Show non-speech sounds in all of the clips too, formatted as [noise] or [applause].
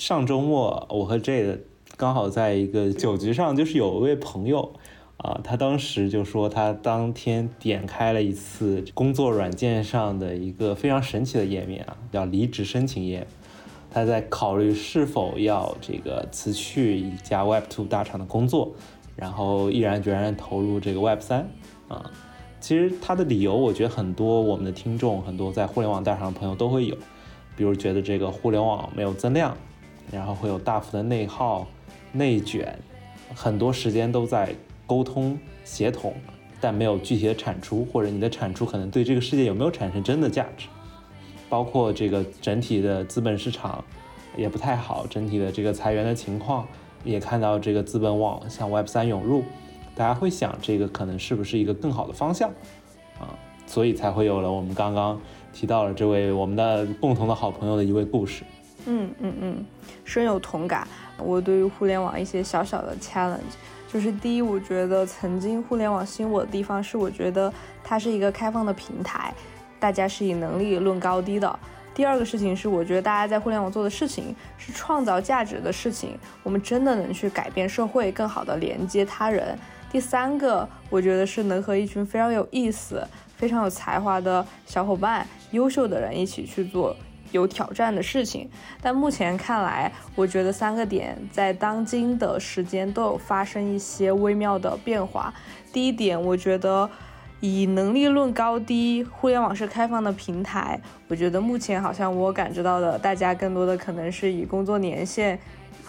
上周末我和 J 刚好在一个酒局上，就是有一位朋友啊，他当时就说他当天点开了一次工作软件上的一个非常神奇的页面啊，叫离职申请页。他在考虑是否要这个辞去一家 Web 2大厂的工作，然后毅然决然投入这个 Web 3啊。其实他的理由，我觉得很多我们的听众，很多在互联网大厂的朋友都会有，比如觉得这个互联网没有增量，然后会有大幅的内耗、内卷，很多时间都在沟通协同，但没有具体的产出，或者你的产出可能对这个世界有没有产生真的价值。包括这个整体的资本市场也不太好，整体的这个裁员的情况也看到这个资本往向 Web 三涌入，大家会想这个可能是不是一个更好的方向啊？所以才会有了我们刚刚提到了这位我们的共同的好朋友的一位故事。嗯嗯嗯，深有同感。我对于互联网一些小小的 challenge，就是第一，我觉得曾经互联网吸引我的地方是，我觉得它是一个开放的平台。大家是以能力论高低的。第二个事情是，我觉得大家在互联网做的事情是创造价值的事情，我们真的能去改变社会，更好的连接他人。第三个，我觉得是能和一群非常有意思、非常有才华的小伙伴、优秀的人一起去做有挑战的事情。但目前看来，我觉得三个点在当今的时间都有发生一些微妙的变化。第一点，我觉得。以能力论高低，互联网是开放的平台。我觉得目前好像我感知到的，大家更多的可能是以工作年限，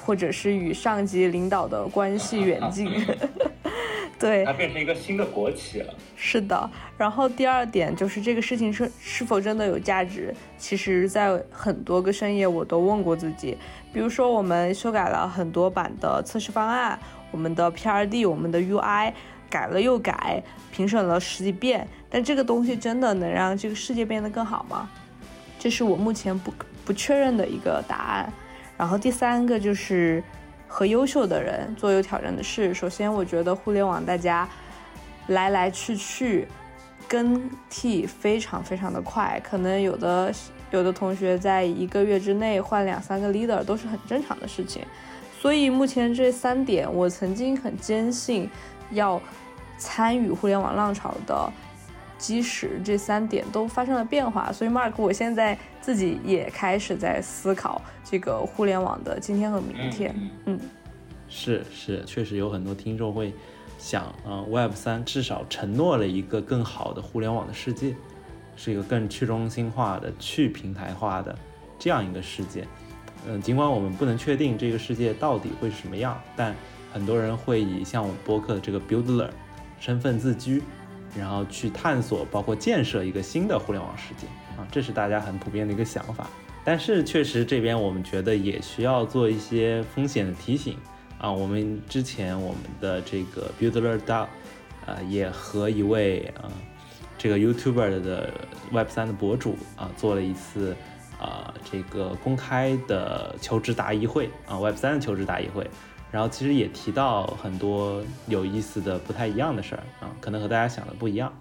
或者是与上级领导的关系远近。[laughs] 对，它变成一个新的国企了。是的。然后第二点就是这个事情是是否真的有价值？其实，在很多个深夜我都问过自己。比如说，我们修改了很多版的测试方案，我们的 PRD，我们的 UI。改了又改，评审了十几遍，但这个东西真的能让这个世界变得更好吗？这是我目前不不确认的一个答案。然后第三个就是和优秀的人做有挑战的事。首先，我觉得互联网大家来来去去更替非常非常的快，可能有的有的同学在一个月之内换两三个 leader 都是很正常的事情。所以目前这三点，我曾经很坚信要。参与互联网浪潮的基石，这三点都发生了变化。所以，Mark，我现在自己也开始在思考这个互联网的今天和明天。嗯，是是，确实有很多听众会想，啊，Web 三至少承诺了一个更好的互联网的世界，是一个更去中心化的、去平台化的这样一个世界。嗯，尽管我们不能确定这个世界到底会是什么样，但很多人会以像我们播客的这个 Builder。身份自居，然后去探索，包括建设一个新的互联网世界啊，这是大家很普遍的一个想法。但是确实这边我们觉得也需要做一些风险的提醒啊。我们之前我们的这个 Builder DAO，呃，也和一位啊这个 YouTuber 的 Web 三的博主啊做了一次啊这个公开的求职答疑会啊 Web 三的求职答疑会。然后其实也提到很多有意思的、不太一样的事儿啊，可能和大家想的不一样。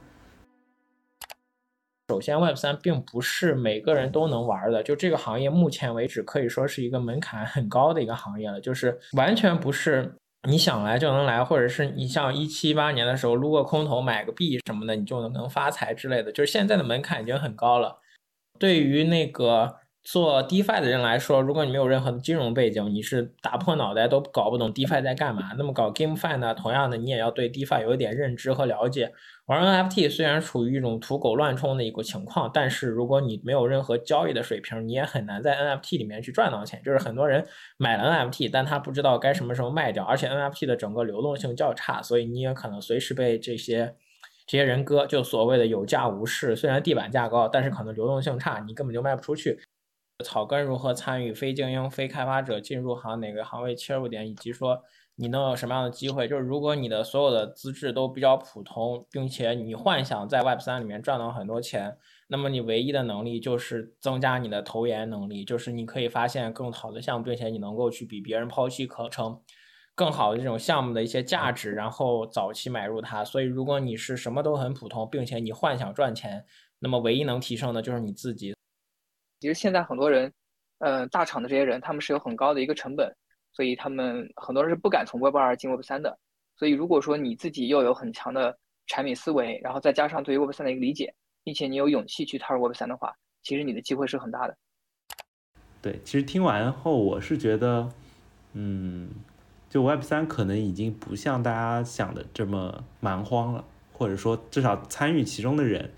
首先，Web 三并不是每个人都能玩的，就这个行业目前为止可以说是一个门槛很高的一个行业了，就是完全不是你想来就能来，或者是你像一七八年的时候撸个空投买个币什么的，你就能发财之类的，就是现在的门槛已经很高了。对于那个。做 DeFi 的人来说，如果你没有任何的金融背景，你是打破脑袋都搞不懂 DeFi 在干嘛。那么搞 GameFi 呢？同样的，你也要对 DeFi 有一点认知和了解。玩 NFT 虽然处于一种土狗乱冲的一个情况，但是如果你没有任何交易的水平，你也很难在 NFT 里面去赚到钱。就是很多人买了 NFT，但他不知道该什么时候卖掉，而且 NFT 的整个流动性较差，所以你也可能随时被这些这些人割，就所谓的有价无市。虽然地板价高，但是可能流动性差，你根本就卖不出去。草根如何参与？非精英、非开发者进入行哪个行位切入点，以及说你能有什么样的机会？就是如果你的所有的资质都比较普通，并且你幻想在 Web 三里面赚到很多钱，那么你唯一的能力就是增加你的投研能力，就是你可以发现更好的项目，并且你能够去比别人抛弃可成更好的这种项目的一些价值，然后早期买入它。所以，如果你是什么都很普通，并且你幻想赚钱，那么唯一能提升的就是你自己。其实现在很多人呃，大厂的这些人他们是有很高的一个成本，所以他们很多人是不敢从 Web 二进 Web 三的。所以如果说你自己又有很强的产品思维，然后再加上对于 Web 三的一个理解，并且你有勇气去踏入 Web 三的话，其实你的机会是很大的。对，其实听完后我是觉得，嗯，就 Web 三可能已经不像大家想的这么蛮荒了，或者说至少参与其中的人，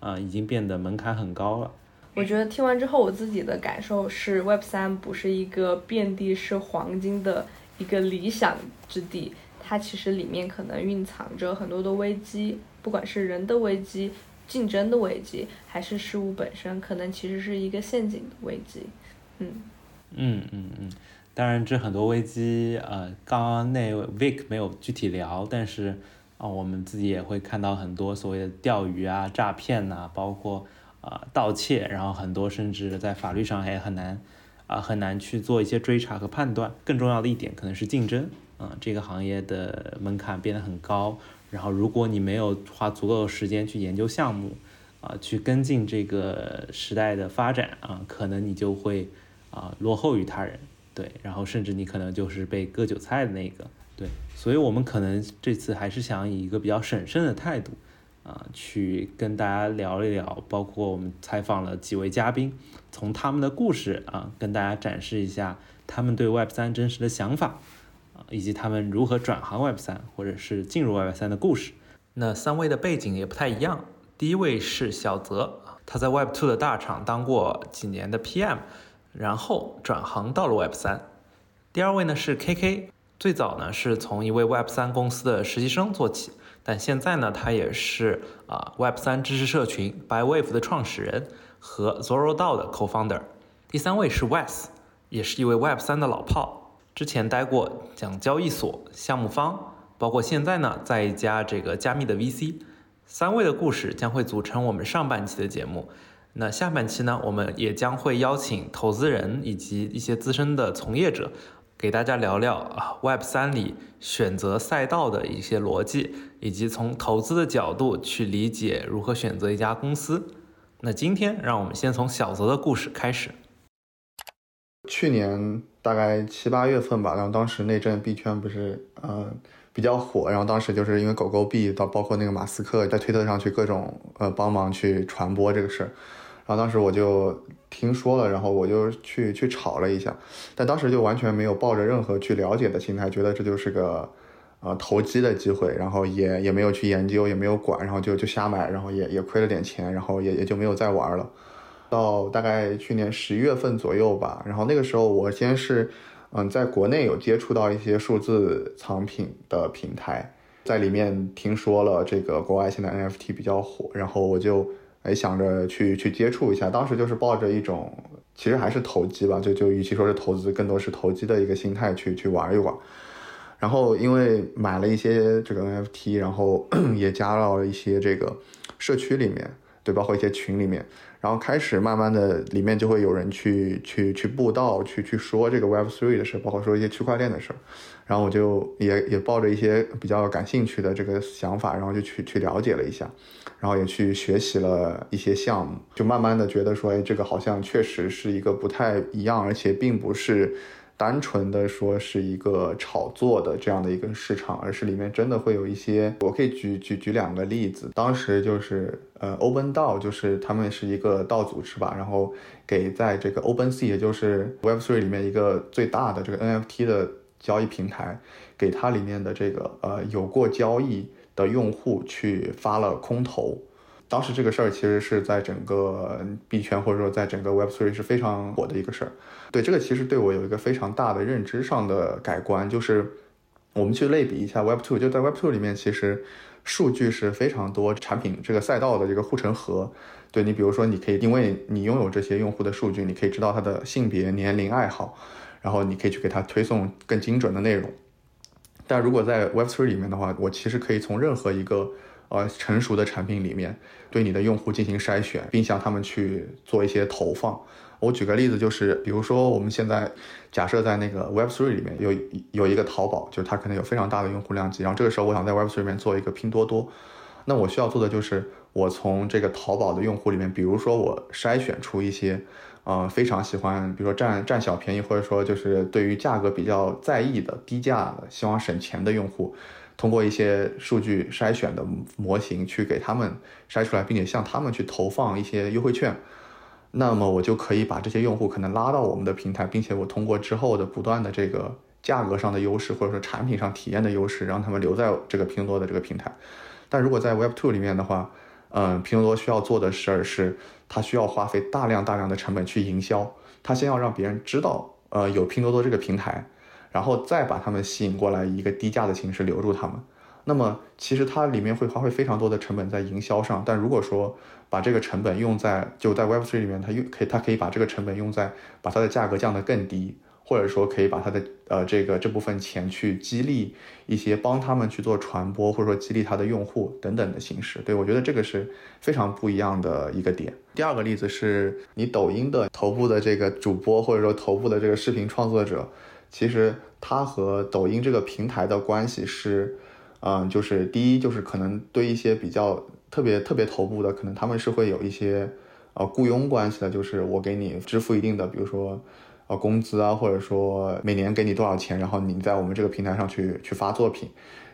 啊，已经变得门槛很高了。我觉得听完之后，我自己的感受是，Web 三不是一个遍地是黄金的一个理想之地，它其实里面可能蕴藏着很多的危机，不管是人的危机、竞争的危机，还是事物本身，可能其实是一个陷阱的危机。嗯嗯嗯嗯，当然这很多危机，呃，刚刚那位 Vic 没有具体聊，但是啊，我们自己也会看到很多所谓的钓鱼啊、诈骗呐，包括啊盗窃，然后很多甚至在法律上也很难啊很难去做一些追查和判断。更重要的一点可能是竞争，啊，这个行业的门槛变得很高，然后如果你没有花足够的时间去研究项目，啊，去跟进这个时代的发展啊，可能你就会。啊，落后于他人，对，然后甚至你可能就是被割韭菜的那个，对，所以我们可能这次还是想以一个比较审慎的态度，啊，去跟大家聊一聊，包括我们采访了几位嘉宾，从他们的故事啊，跟大家展示一下他们对 Web 三真实的想法，啊，以及他们如何转行 Web 三或者是进入 Web 三的故事。那三位的背景也不太一样，第一位是小泽，他在 Web two 的大厂当过几年的 PM。然后转行到了 Web 三，第二位呢是 KK，最早呢是从一位 Web 三公司的实习生做起，但现在呢他也是啊 Web 三知识社群 ByWave 的创始人和 ZoroDao 的 Co-founder。第三位是 Wes，也是一位 Web 三的老炮，之前待过讲交易所、项目方，包括现在呢在一家这个加密的 VC。三位的故事将会组成我们上半期的节目。那下半期呢，我们也将会邀请投资人以及一些资深的从业者，给大家聊聊啊 Web 三里选择赛道的一些逻辑，以及从投资的角度去理解如何选择一家公司。那今天让我们先从小泽的故事开始。去年大概七八月份吧，然后当时那阵币圈不是呃比较火，然后当时就是因为狗狗币到包括那个马斯克在推特上去各种呃帮忙去传播这个事儿。然后当时我就听说了，然后我就去去炒了一下，但当时就完全没有抱着任何去了解的心态，觉得这就是个呃投机的机会，然后也也没有去研究，也没有管，然后就就瞎买，然后也也亏了点钱，然后也也就没有再玩了。到大概去年十一月份左右吧，然后那个时候我先是嗯在国内有接触到一些数字藏品的平台，在里面听说了这个国外现在 NFT 比较火，然后我就。也想着去去接触一下，当时就是抱着一种其实还是投机吧，就就与其说是投资，更多是投机的一个心态去去玩一玩。然后因为买了一些这个 NFT，然后 [clears throat] 也加到了一些这个社区里面，对，包括一些群里面。然后开始慢慢的里面就会有人去去去布道，去去说这个 Web3 的事，包括说一些区块链的事。然后我就也也抱着一些比较感兴趣的这个想法，然后就去去了解了一下。然后也去学习了一些项目，就慢慢的觉得说，哎，这个好像确实是一个不太一样，而且并不是单纯的说是一个炒作的这样的一个市场，而是里面真的会有一些。我可以举举举两个例子，当时就是呃，Open DAO，就是他们是一个道组织吧，然后给在这个 OpenSea，也就是 Web3 里面一个最大的这个 NFT 的交易平台，给它里面的这个呃有过交易。的用户去发了空投，当时这个事儿其实是在整个币圈或者说在整个 Web3 是非常火的一个事儿。对这个其实对我有一个非常大的认知上的改观，就是我们去类比一下 Web2，就在 Web2 里面其实数据是非常多，产品这个赛道的这个护城河。对你比如说你可以因为你拥有这些用户的数据，你可以知道他的性别、年龄、爱好，然后你可以去给他推送更精准的内容。但如果在 Web3 里面的话，我其实可以从任何一个呃成熟的产品里面对你的用户进行筛选，并向他们去做一些投放。我举个例子，就是比如说我们现在假设在那个 Web3 里面有有一个淘宝，就是它可能有非常大的用户量级，然后这个时候我想在 Web3 里面做一个拼多多，那我需要做的就是我从这个淘宝的用户里面，比如说我筛选出一些。呃非常喜欢，比如说占占小便宜，或者说就是对于价格比较在意的低价的，希望省钱的用户，通过一些数据筛选的模型去给他们筛出来，并且向他们去投放一些优惠券，那么我就可以把这些用户可能拉到我们的平台，并且我通过之后的不断的这个价格上的优势，或者说产品上体验的优势，让他们留在这个拼多多的这个平台。但如果在 Web Two 里面的话，嗯，拼多多需要做的事儿是，它需要花费大量大量的成本去营销，它先要让别人知道，呃，有拼多多这个平台，然后再把他们吸引过来，一个低价的形式留住他们。那么其实它里面会花费非常多的成本在营销上，但如果说把这个成本用在就在 Web Three 里面，它用可以它可以把这个成本用在把它的价格降得更低。或者说可以把他的呃这个这部分钱去激励一些帮他们去做传播，或者说激励他的用户等等的形式。对我觉得这个是非常不一样的一个点。第二个例子是你抖音的头部的这个主播，或者说头部的这个视频创作者，其实他和抖音这个平台的关系是，嗯，就是第一就是可能对一些比较特别特别头部的，可能他们是会有一些呃雇佣关系的，就是我给你支付一定的，比如说。呃，工资啊，或者说每年给你多少钱，然后你在我们这个平台上去去发作品。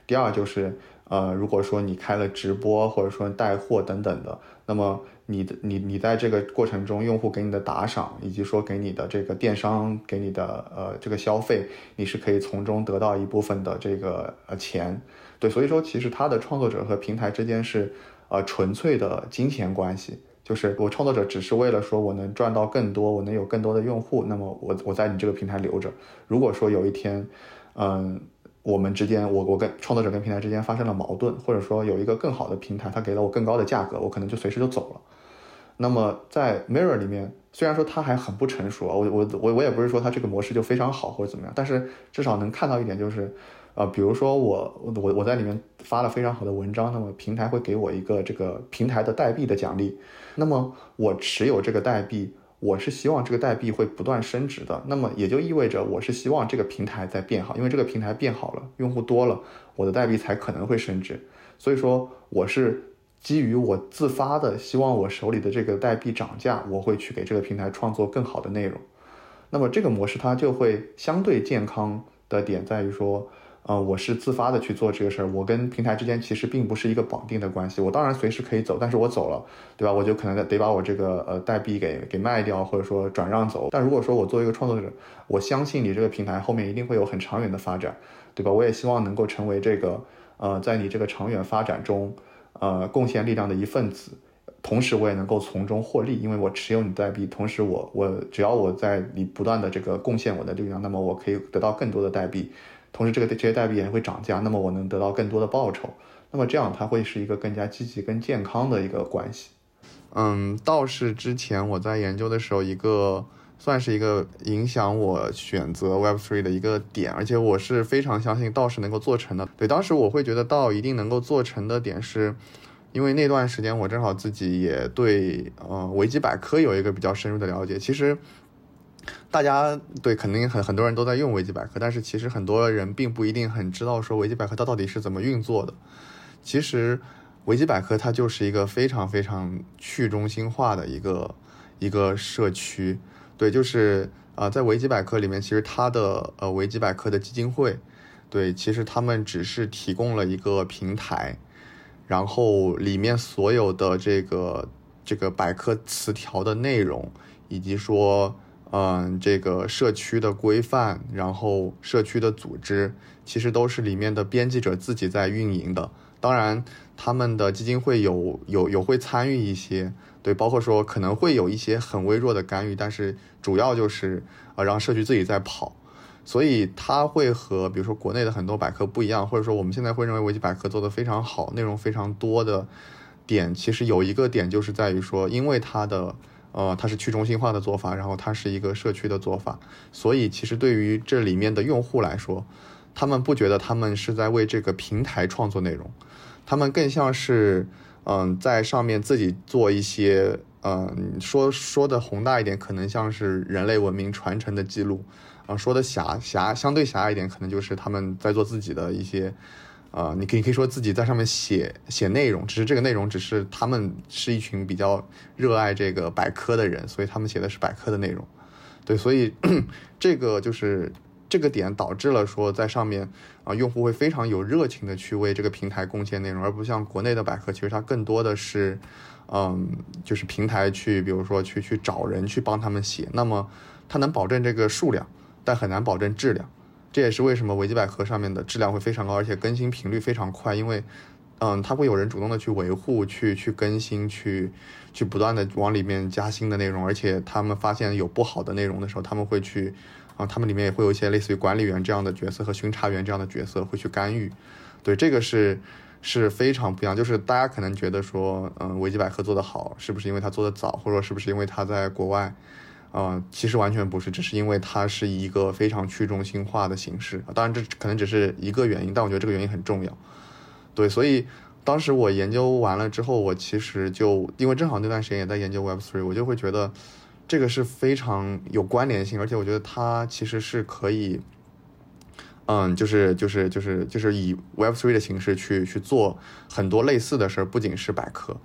第二就是，呃，如果说你开了直播，或者说带货等等的，那么你的你你在这个过程中，用户给你的打赏，以及说给你的这个电商给你的呃这个消费，你是可以从中得到一部分的这个呃钱。对，所以说其实他的创作者和平台之间是呃纯粹的金钱关系。就是我创作者只是为了说我能赚到更多，我能有更多的用户，那么我我在你这个平台留着。如果说有一天，嗯，我们之间我我跟创作者跟平台之间发生了矛盾，或者说有一个更好的平台，它给了我更高的价格，我可能就随时就走了。那么在 Mirror 里面，虽然说它还很不成熟，我我我我也不是说它这个模式就非常好或者怎么样，但是至少能看到一点就是。啊，比如说我我我在里面发了非常好的文章，那么平台会给我一个这个平台的代币的奖励，那么我持有这个代币，我是希望这个代币会不断升值的，那么也就意味着我是希望这个平台在变好，因为这个平台变好了，用户多了，我的代币才可能会升值，所以说我是基于我自发的希望我手里的这个代币涨价，我会去给这个平台创作更好的内容，那么这个模式它就会相对健康的点在于说。呃，我是自发的去做这个事儿，我跟平台之间其实并不是一个绑定的关系。我当然随时可以走，但是我走了，对吧？我就可能得把我这个呃代币给给卖掉，或者说转让走。但如果说我作为一个创作者，我相信你这个平台后面一定会有很长远的发展，对吧？我也希望能够成为这个呃在你这个长远发展中呃贡献力量的一份子，同时我也能够从中获利，因为我持有你代币，同时我我只要我在你不断的这个贡献我的力量，那么我可以得到更多的代币。同时，这个这些代币也会涨价，那么我能得到更多的报酬，那么这样它会是一个更加积极、更健康的一个关系。嗯，倒是之前我在研究的时候，一个算是一个影响我选择 Web3 的一个点，而且我是非常相信道是能够做成的。对，当时我会觉得道一定能够做成的点，是因为那段时间我正好自己也对呃维基百科有一个比较深入的了解，其实。大家对肯定很很多人都在用维基百科，但是其实很多人并不一定很知道说维基百科它到底是怎么运作的。其实维基百科它就是一个非常非常去中心化的一个一个社区。对，就是啊，在维基百科里面，其实它的呃维基百科的基金会，对，其实他们只是提供了一个平台，然后里面所有的这个这个百科词条的内容，以及说。嗯，这个社区的规范，然后社区的组织，其实都是里面的编辑者自己在运营的。当然，他们的基金会有有有会参与一些，对，包括说可能会有一些很微弱的干预，但是主要就是呃让社区自己在跑。所以它会和比如说国内的很多百科不一样，或者说我们现在会认为维基百科做的非常好，内容非常多的点，其实有一个点就是在于说，因为它的。呃，它是去中心化的做法，然后它是一个社区的做法，所以其实对于这里面的用户来说，他们不觉得他们是在为这个平台创作内容，他们更像是嗯在上面自己做一些嗯说说的宏大一点，可能像是人类文明传承的记录，啊说的狭狭相对狭隘一点，可能就是他们在做自己的一些呃，你可以可以说自己在上面写写内容，只是这个内容只是他们是一群比较热爱这个百科的人，所以他们写的是百科的内容。对，所以 [clears throat] 这个就是这个点导致了说在上面啊，用户会非常有热情的去为这个平台贡献内容，而不像国内的百科，其实它更多的是，嗯，就是平台去，比如说去去找人去帮他们写，那么它能保证这个数量，但很难保证质量。这也是为什么维基百科上面的质量会非常高，而且更新频率非常快，因为，嗯，它会有人主动的去维护、去去更新、去去不断的往里面加新的内容，而且他们发现有不好的内容的时候，他们会去，啊，他们里面也会有一些类似于管理员这样的角色和巡查员这样的角色会去干预，对，这个是是非常不一样。就是大家可能觉得说，嗯，维基百科做得好，是不是因为它做得早，或者说是不是因为它在国外？啊，其实完全不是，只是因为它是一个非常去中心化的形式。当然，这可能只是一个原因，但我觉得这个原因很重要。对，所以当时我研究完了之后，我其实就因为正好那段时间也在研究 Web3，我就会觉得这个是非常有关联性，而且我觉得它其实是可以，嗯，就是就是就是就是以 Web3 的形式去去做很多类似的事儿，不仅是百科。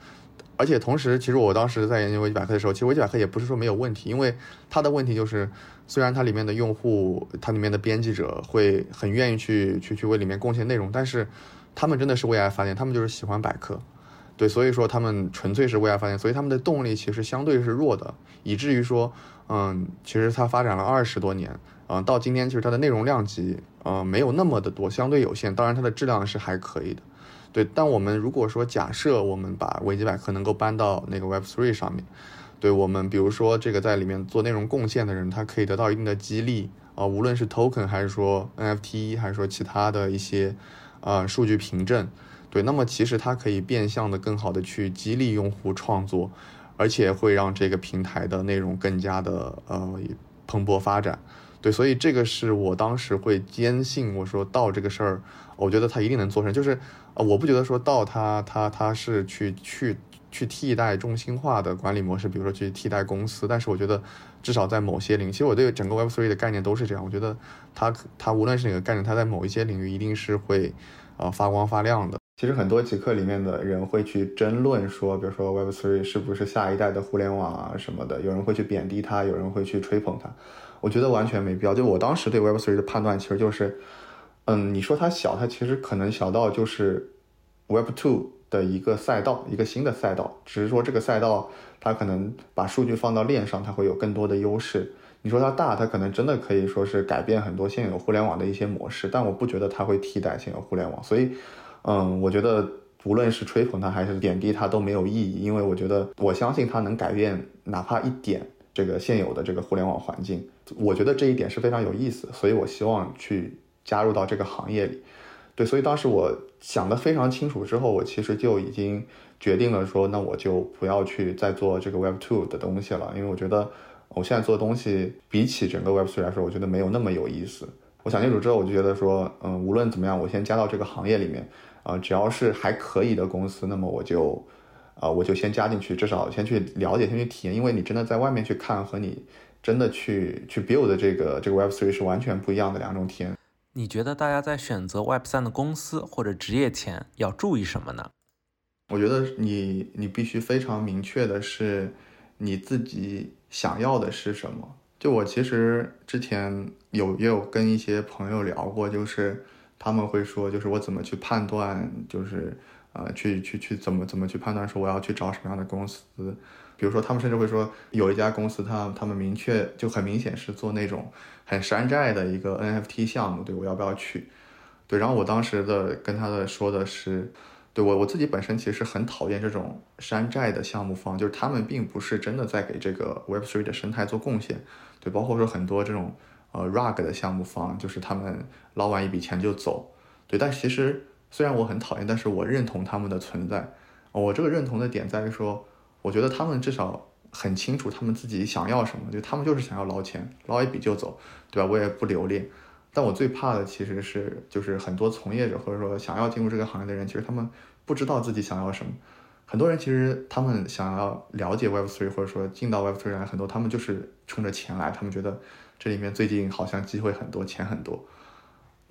而且同时，其实我当时在研究维基百科的时候，其实维基百科也不是说没有问题，因为它的问题就是，虽然它里面的用户，它里面的编辑者会很愿意去去去为里面贡献内容，但是他们真的是为爱发电，他们就是喜欢百科，对，所以说他们纯粹是为爱发电，所以他们的动力其实相对是弱的，以至于说，嗯，其实它发展了二十多年，嗯，到今天其实它的内容量级，呃，没有那么的多，相对有限，当然它的质量是还可以的。对，但我们如果说假设我们把维基百科能够搬到那个 Web3 上面，对我们比如说这个在里面做内容贡献的人，他可以得到一定的激励啊，无论是 Token 还是说 NFT 还是说其他的一些呃数据凭证，对，那么其实它可以变相的更好的去激励用户创作，而且会让这个平台的内容更加的呃蓬勃发展。对，所以这个是我当时会坚信，我说到这个事儿，我觉得他一定能做成。就是，我不觉得说到它，它它是去去去替代中心化的管理模式，比如说去替代公司。但是我觉得，至少在某些领域，其实我对整个 Web3 的概念都是这样。我觉得它它无论是哪个概念，它在某一些领域一定是会呃发光发亮的。其实很多极客里面的人会去争论说，比如说 Web3 是不是下一代的互联网啊什么的，有人会去贬低它，有人会去吹捧它。我觉得完全没必要。就我当时对 Web3 的判断，其实就是，嗯，你说它小，它其实可能小到就是 Web Two 的一个赛道，一个新的赛道。只是说这个赛道，它可能把数据放到链上，它会有更多的优势。你说它大，它可能真的可以说是改变很多现有互联网的一些模式，但我不觉得它会替代现有互联网。所以，嗯，我觉得无论是吹捧它还是贬低它都没有意义，因为我觉得我相信它能改变哪怕一点。这个现有的这个互联网环境，我觉得这一点是非常有意思，所以我希望去加入到这个行业里。对，所以当时我想的非常清楚之后，我其实就已经决定了说，那我就不要去再做这个 Web Two 的东西了，因为我觉得我现在做的东西比起整个 Web Three 来说，我觉得没有那么有意思。我想清楚之后，我就觉得说，嗯，无论怎么样，我先加到这个行业里面，啊，只要是还可以的公司，那么我就。啊，我就先加进去，至少先去了解，先去体验，因为你真的在外面去看和你真的去去 build 这个这个 Web Three 是完全不一样的两种体验。你觉得大家在选择 Web 三的公司或者职业前要注意什么呢？我觉得你你必须非常明确的是你自己想要的是什么。就我其实之前有也有跟一些朋友聊过，就是他们会说，就是我怎么去判断，就是。呃，去去去，怎么怎么去判断说我要去找什么样的公司？比如说，他们甚至会说，有一家公司，他他们明确就很明显是做那种很山寨的一个 NFT 项目，对我要不要去？对，然后我当时的跟他的说的是，对我我自己本身其实很讨厌这种山寨的项目方，就是他们并不是真的在给这个 Web3 的生态做贡献，对，包括说很多这种呃 Rug 的项目方，就是他们捞完一笔钱就走，对，但其实。虽然我很讨厌，但是我认同他们的存在。我这个认同的点在于说，我觉得他们至少很清楚他们自己想要什么，就他们就是想要捞钱，捞一笔就走，对吧？我也不留恋。但我最怕的其实是，就是很多从业者或者说想要进入这个行业的人，其实他们不知道自己想要什么。很多人其实他们想要了解 Web3 或者说进到 Web3 来，很多他们就是冲着钱来，他们觉得这里面最近好像机会很多，钱很多。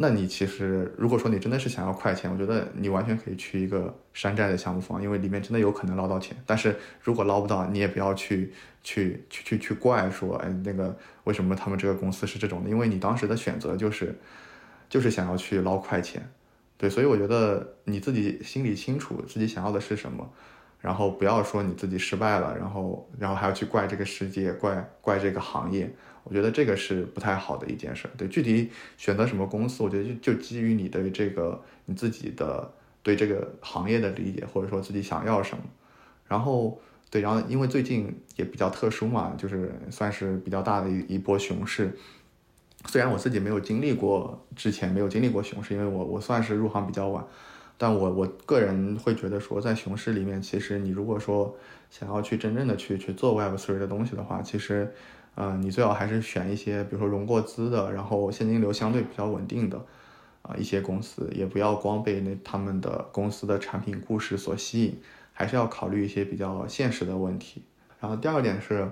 那你其实如果说你真的是想要快钱，我觉得你完全可以去一个山寨的项目方，因为里面真的有可能捞到钱。但是如果捞不到，你也不要去去去去去怪说，哎，那个为什么他们这个公司是这种的？因为你当时的选择就是就是想要去捞快钱，对，所以我觉得你自己心里清楚自己想要的是什么。然后不要说你自己失败了，然后然后还要去怪这个世界，怪怪这个行业，我觉得这个是不太好的一件事。对，具体选择什么公司，我觉得就就基于你的这个你自己的对这个行业的理解，或者说自己想要什么。然后对，然后因为最近也比较特殊嘛，就是算是比较大的一一波熊市。虽然我自己没有经历过之前没有经历过熊市，因为我我算是入行比较晚。但我我个人会觉得说，在熊市里面，其实你如果说想要去真正的去去做 Web Three 的东西的话，其实，嗯，你最好还是选一些，比如说融过资的，然后现金流相对比较稳定的，啊，一些公司，也不要光被那他们的公司的产品故事所吸引，还是要考虑一些比较现实的问题。然后第二点是，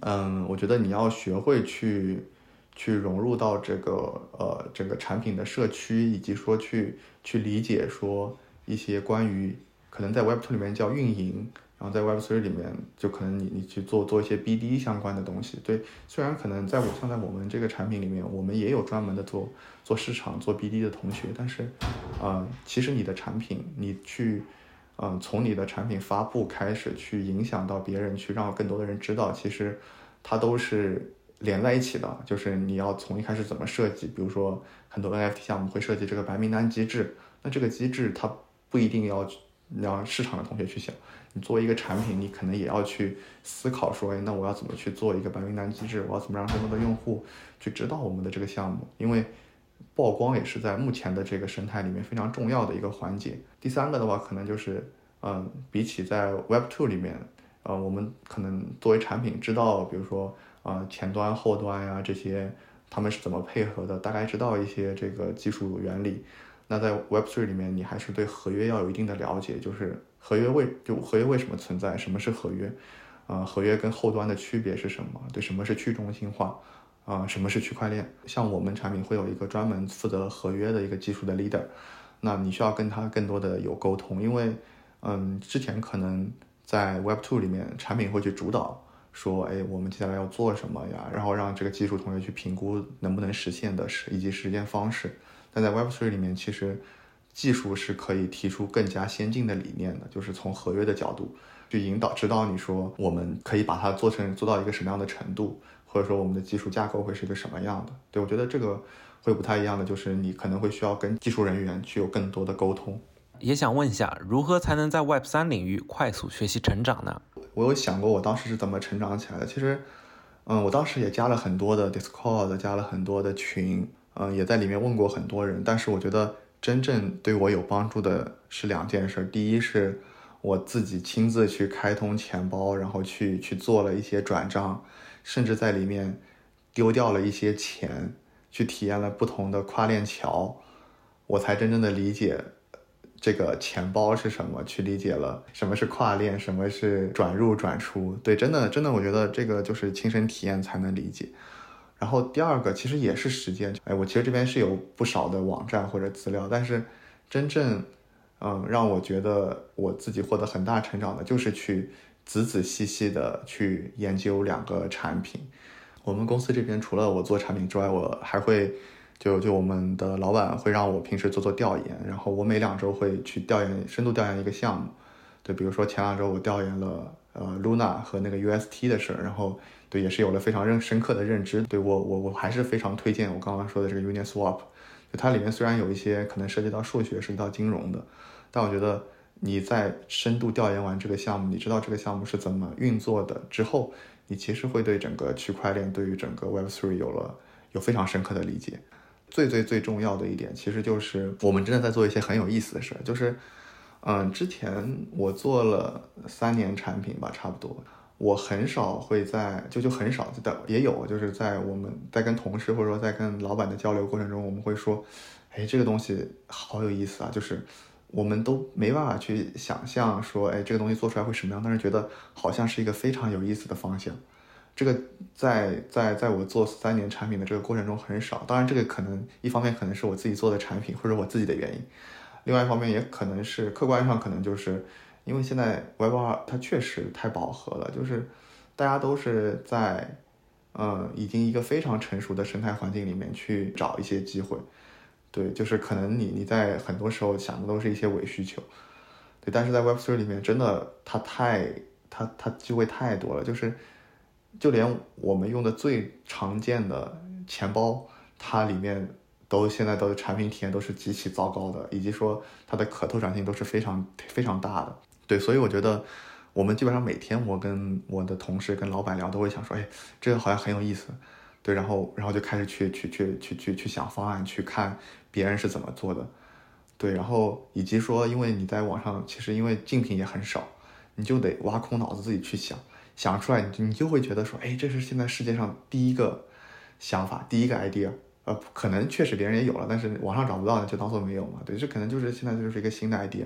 嗯，我觉得你要学会去。去融入到这个呃整个产品的社区，以及说去去理解说一些关于可能在 Web Two 里面叫运营，然后在 Web Three 里面就可能你你去做做一些 BD 相关的东西。对，虽然可能在我像在我们这个产品里面，我们也有专门的做做市场做 BD 的同学，但是，呃，其实你的产品你去，嗯，从你的产品发布开始去影响到别人，去让更多的人知道，其实它都是。连在一起的，就是你要从一开始怎么设计，比如说很多 NFT 项目会设计这个白名单机制，那这个机制它不一定要让市场的同学去想，你作为一个产品，你可能也要去思考说，哎，那我要怎么去做一个白名单机制？我要怎么让更多的用户去知道我们的这个项目？因为曝光也是在目前的这个生态里面非常重要的一个环节。第三个的话，可能就是，嗯，比起在 Web2 里面，呃，我们可能作为产品知道，比如说。啊，前端、后端呀，这些他们是怎么配合的？大概知道一些这个技术原理。那在 Web3 里面，你还是对合约要有一定的了解，就是合约为就合约为什么存在？什么是合约？啊，合约跟后端的区别是什么？对，什么是去中心化？啊，什么是区块链？像我们产品会有一个专门负责合约的一个技术的 leader，那你需要跟他更多的有沟通，因为嗯，之前可能在 Web2 里面，产品会去主导。说，哎，我们接下来要做什么呀？然后让这个技术同学去评估能不能实现的时以及实践方式。但在 Web3 里面，其实技术是可以提出更加先进的理念的，就是从合约的角度去引导指导你说，我们可以把它做成做到一个什么样的程度，或者说我们的技术架构会是一个什么样的。对我觉得这个会不太一样的，就是你可能会需要跟技术人员去有更多的沟通。也想问一下，如何才能在 Web 三领域快速学习成长呢？我有想过我当时是怎么成长起来的。其实，嗯，我当时也加了很多的 Discord，加了很多的群，嗯，也在里面问过很多人。但是我觉得真正对我有帮助的是两件事。第一是我自己亲自去开通钱包，然后去去做了一些转账，甚至在里面丢掉了一些钱，去体验了不同的跨链桥，我才真正的理解。这个钱包是什么？去理解了什么是跨链，什么是转入转出。对，真的真的，我觉得这个就是亲身体验才能理解。然后第二个其实也是实践。哎，我其实这边是有不少的网站或者资料，但是真正嗯让我觉得我自己获得很大成长的，就是去仔仔细细的去研究两个产品。我们公司这边除了我做产品之外，我还会。就就我们的老板会让我平时做做调研，然后我每两周会去调研深度调研一个项目，对，比如说前两周我调研了呃 Luna 和那个 UST 的事儿，然后对也是有了非常认深刻的认知，对我我我还是非常推荐我刚刚说的这个 Uniswap，就它里面虽然有一些可能涉及到数学、涉及到金融的，但我觉得你在深度调研完这个项目，你知道这个项目是怎么运作的之后，你其实会对整个区块链、对于整个 Web3 有了有非常深刻的理解。最最最重要的一点，其实就是我们真的在做一些很有意思的事。就是，嗯，之前我做了三年产品吧，差不多。我很少会在，就就很少的也有，就是在我们在跟同事或者说在跟老板的交流过程中，我们会说，哎，这个东西好有意思啊！就是我们都没办法去想象说，哎，这个东西做出来会什么样，但是觉得好像是一个非常有意思的方向。这个在在在我做三年产品的这个过程中很少。当然，这个可能一方面可能是我自己做的产品或者我自己的原因，另外一方面也可能是客观上可能就是因为现在 Web 二它确实太饱和了，就是大家都是在嗯已经一个非常成熟的生态环境里面去找一些机会。对，就是可能你你在很多时候想的都是一些伪需求。对，但是在 Web3 里面，真的它太它它机会太多了，就是就连我们用的最常见的钱包，它里面都现在的产品体验都是极其糟糕的，以及说它的可拓展性都是非常非常大的。对，所以我觉得我们基本上每天我跟我的同事跟老板聊，都会想说，哎，这个好像很有意思。对，然后然后就开始去去去去去去想方案，去看别人是怎么做的。对，然后以及说，因为你在网上，其实因为竞品也很少，你就得挖空脑子自己去想，想出来，你你就会觉得说，哎，这是现在世界上第一个想法，第一个 idea，呃，可能确实别人也有了，但是网上找不到就当做没有嘛。对，这可能就是现在就是一个新的 idea，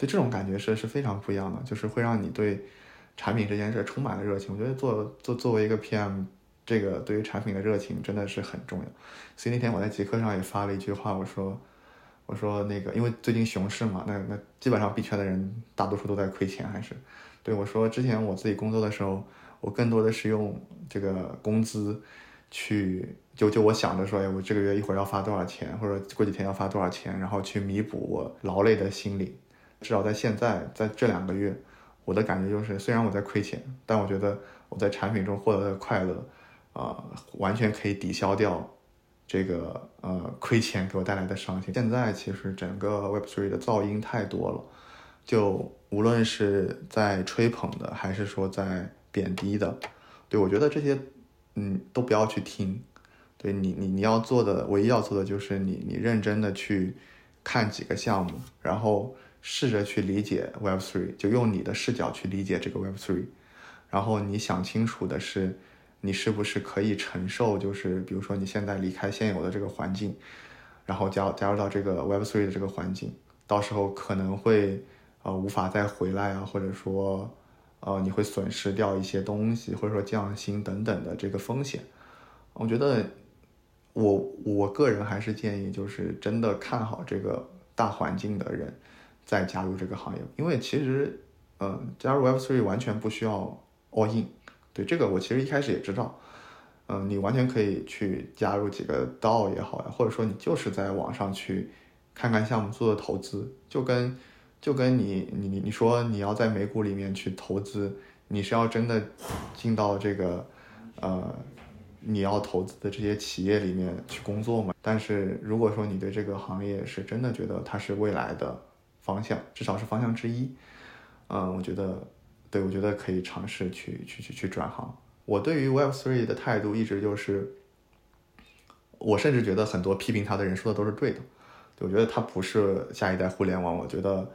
对，这种感觉是是非常不一样的，就是会让你对产品这件事充满了热情。我觉得做做作为一个 PM，这个对于产品的热情真的是很重要。所以那天我在极客上也发了一句话，我说。我说那个，因为最近熊市嘛，那那基本上币圈的人大多数都在亏钱，还是对我说，之前我自己工作的时候，我更多的是用这个工资去，就就我想着说，哎，我这个月一会儿要发多少钱，或者过几天要发多少钱，然后去弥补我劳累的心理。至少在现在，在这两个月，我的感觉就是，虽然我在亏钱，但我觉得我在产品中获得的快乐，啊，完全可以抵消掉。这个呃亏钱给我带来的伤心。现在其实整个 Web3 的噪音太多了，就无论是在吹捧的，还是说在贬低的，对我觉得这些嗯都不要去听。对你你你要做的唯一要做的就是你你认真的去看几个项目，然后试着去理解 Web3，就用你的视角去理解这个 Web3，然后你想清楚的是。你是不是可以承受？就是比如说你现在离开现有的这个环境，然后加加入到这个 Web3 的这个环境，到时候可能会呃无法再回来啊，或者说呃你会损失掉一些东西，或者说降薪等等的这个风险。我觉得我我个人还是建议，就是真的看好这个大环境的人再加入这个行业，因为其实嗯加入 Web3 完全不需要 all in。对这个，我其实一开始也知道，嗯，你完全可以去加入几个 DAO 也好呀，或者说你就是在网上去看看项目做的投资，就跟就跟你你你你说你要在美股里面去投资，你是要真的进到这个呃你要投资的这些企业里面去工作嘛？但是如果说你对这个行业是真的觉得它是未来的方向，至少是方向之一，嗯，我觉得。对，我觉得可以尝试去去去去转行。我对于 Web Three 的态度一直就是，我甚至觉得很多批评他的人说的都是对的。我觉得它不是下一代互联网，我觉得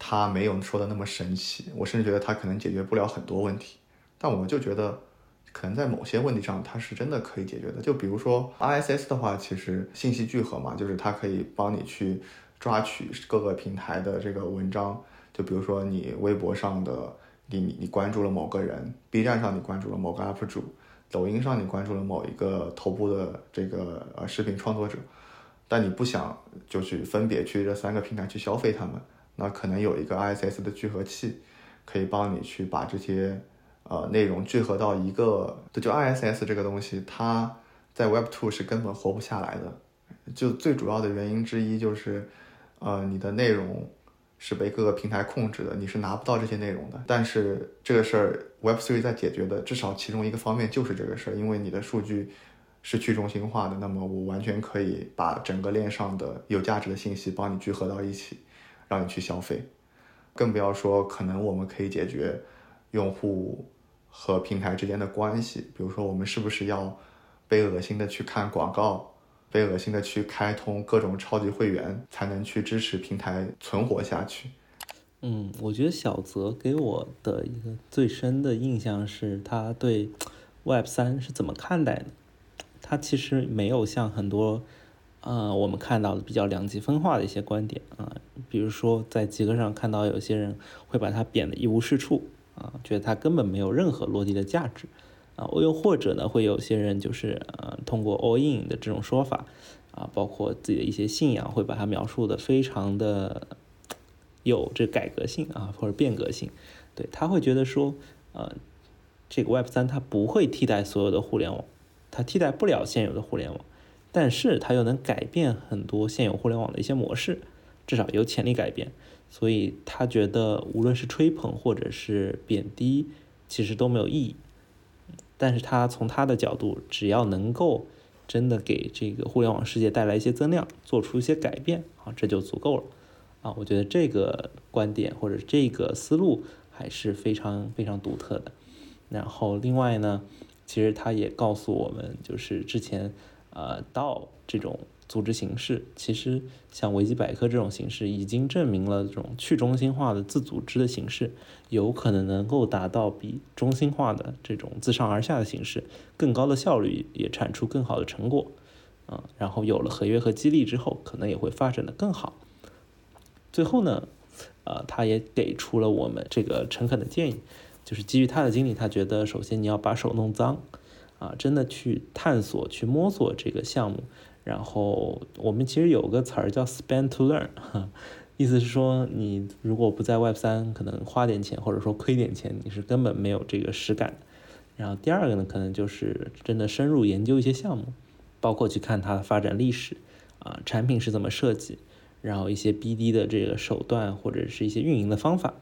它没有说的那么神奇。我甚至觉得它可能解决不了很多问题，但我就觉得可能在某些问题上它是真的可以解决的。就比如说 RSS 的话，其实信息聚合嘛，就是它可以帮你去抓取各个平台的这个文章。就比如说你微博上的。你你关注了某个人，B 站上你关注了某个 UP 主，抖音上你关注了某一个头部的这个呃视频创作者，但你不想就去分别去这三个平台去消费他们，那可能有一个 RSS 的聚合器，可以帮你去把这些呃内容聚合到一个，就 RSS 这个东西，它在 Web Two 是根本活不下来的，就最主要的原因之一就是，呃你的内容。是被各个平台控制的，你是拿不到这些内容的。但是这个事儿，Web3 在解决的至少其中一个方面就是这个事儿，因为你的数据是去中心化的，那么我完全可以把整个链上的有价值的信息帮你聚合到一起，让你去消费。更不要说可能我们可以解决用户和平台之间的关系，比如说我们是不是要被恶心的去看广告。被恶心的去开通各种超级会员，才能去支持平台存活下去。嗯，我觉得小泽给我的一个最深的印象是他对 Web 三是怎么看待的。他其实没有像很多，呃，我们看到的比较两极分化的一些观点啊，比如说在极客上看到有些人会把它贬得一无是处啊，觉得它根本没有任何落地的价值。啊，又或者呢，会有些人就是呃通过 all in 的这种说法啊，包括自己的一些信仰，会把它描述的非常的有这改革性啊，或者变革性。对他会觉得说，呃，这个 Web 三它不会替代所有的互联网，它替代不了现有的互联网，但是它又能改变很多现有互联网的一些模式，至少有潜力改变。所以他觉得无论是吹捧或者是贬低，其实都没有意义。但是他从他的角度，只要能够真的给这个互联网世界带来一些增量，做出一些改变啊，这就足够了啊。我觉得这个观点或者这个思路还是非常非常独特的。然后另外呢，其实他也告诉我们，就是之前呃到这种。组织形式其实像维基百科这种形式，已经证明了这种去中心化的自组织的形式，有可能能够达到比中心化的这种自上而下的形式更高的效率，也产出更好的成果。啊，然后有了合约和激励之后，可能也会发展的更好。最后呢，呃，他也给出了我们这个诚恳的建议，就是基于他的经历，他觉得首先你要把手弄脏，啊，真的去探索、去摸索这个项目。然后我们其实有个词儿叫 spend to learn，[laughs] 意思是说你如果不在 Web 三，可能花点钱或者说亏点钱，你是根本没有这个实感。然后第二个呢，可能就是真的深入研究一些项目，包括去看它的发展历史，啊，产品是怎么设计，然后一些 BD 的这个手段或者是一些运营的方法，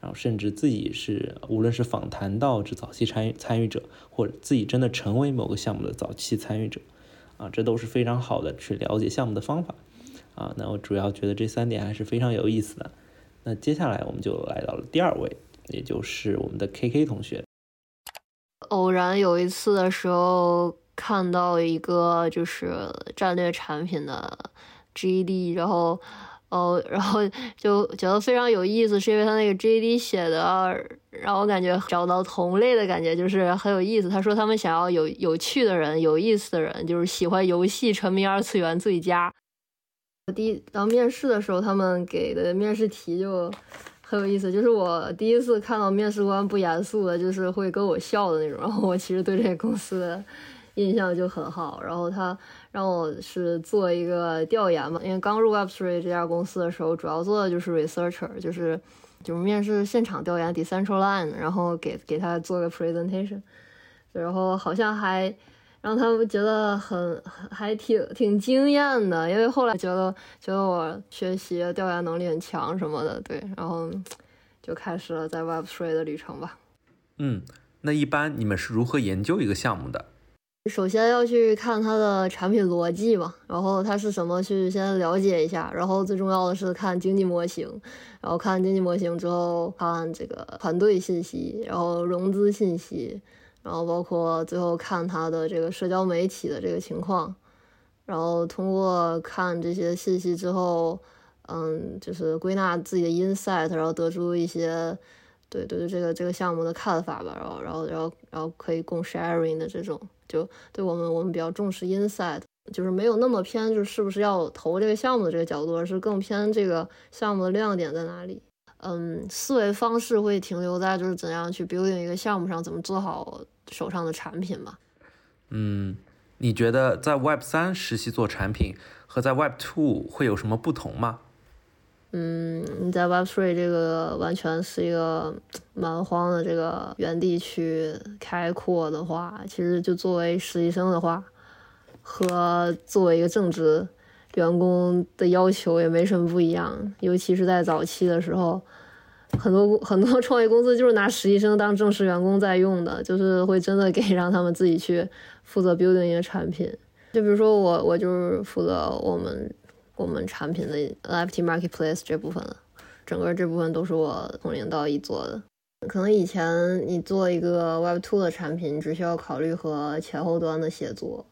然后甚至自己是无论是访谈到这早期参与参与者，或者自己真的成为某个项目的早期参与者。啊，这都是非常好的去了解项目的方法，啊，那我主要觉得这三点还是非常有意思的。那接下来我们就来到了第二位，也就是我们的 K K 同学。偶然有一次的时候看到一个就是战略产品的 GED，然后。哦，然后就觉得非常有意思，是因为他那个 JD 写的让我感觉找到同类的感觉，就是很有意思。他说他们想要有有趣的人、有意思的人，就是喜欢游戏、沉迷二次元最佳。我第一当面试的时候，他们给的面试题就很有意思，就是我第一次看到面试官不严肃的，就是会跟我笑的那种。然后我其实对这个公司的印象就很好。然后他。让我是做一个调研嘛，因为刚入 Web3 这家公司的时候，主要做的就是 researcher，就是就是面试现场调研 Decentraland，然后给给他做个 presentation，然后好像还让他们觉得很还挺挺惊艳的，因为后来觉得觉得我学习调研能力很强什么的，对，然后就开始了在 Web3 的旅程吧。嗯，那一般你们是如何研究一个项目的？首先要去看它的产品逻辑嘛，然后它是什么，去先了解一下，然后最重要的是看经济模型，然后看经济模型之后看这个团队信息，然后融资信息，然后包括最后看它的这个社交媒体的这个情况，然后通过看这些信息之后，嗯，就是归纳自己的 insight，然后得出一些对对对这个这个项目的看法吧，然后然后然后然后可以供 sharing 的这种。就对我们，我们比较重视 inside，就是没有那么偏，就是不是要投这个项目的这个角度，而是更偏这个项目的亮点在哪里。嗯，思维方式会停留在就是怎样去 building 一个项目上，怎么做好手上的产品嘛。嗯，你觉得在 Web 三实习做产品和在 Web two 会有什么不同吗？嗯，你在 Web3 这个完全是一个蛮荒的这个原地去开阔的话，其实就作为实习生的话，和作为一个正职员工的要求也没什么不一样。尤其是在早期的时候，很多 [laughs] 很多创业公司就是拿实习生当正式员工在用的，就是会真的给 [laughs] 让他们自己去负责 building 一个产品。就比如说我，我就是负责我们。我们产品的 NFT marketplace 这部分，整个这部分都是我从零到一做的。可能以前你做一个 Web Two 的产品，只需要考虑和前后端的协作，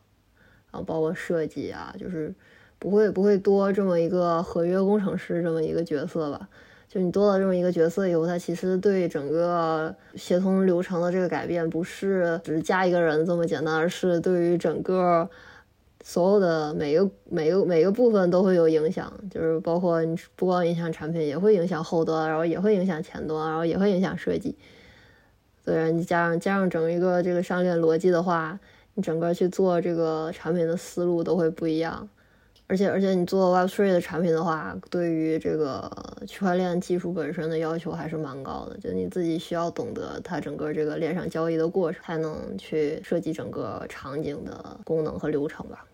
然后包括设计啊，就是不会不会多这么一个合约工程师这么一个角色吧？就你多了这么一个角色以后，它其实对整个协同流程的这个改变，不是只是加一个人这么简单，而是对于整个。所有的每个每个每个部分都会有影响，就是包括你不光影响产品，也会影响后端，然后也会影响前端，然后也会影响设计。对，你加上加上整一个这个上链逻辑的话，你整个去做这个产品的思路都会不一样。而且而且你做 Web3 的产品的话，对于这个区块链技术本身的要求还是蛮高的，就你自己需要懂得它整个这个链上交易的过程，才能去设计整个场景的功能和流程吧。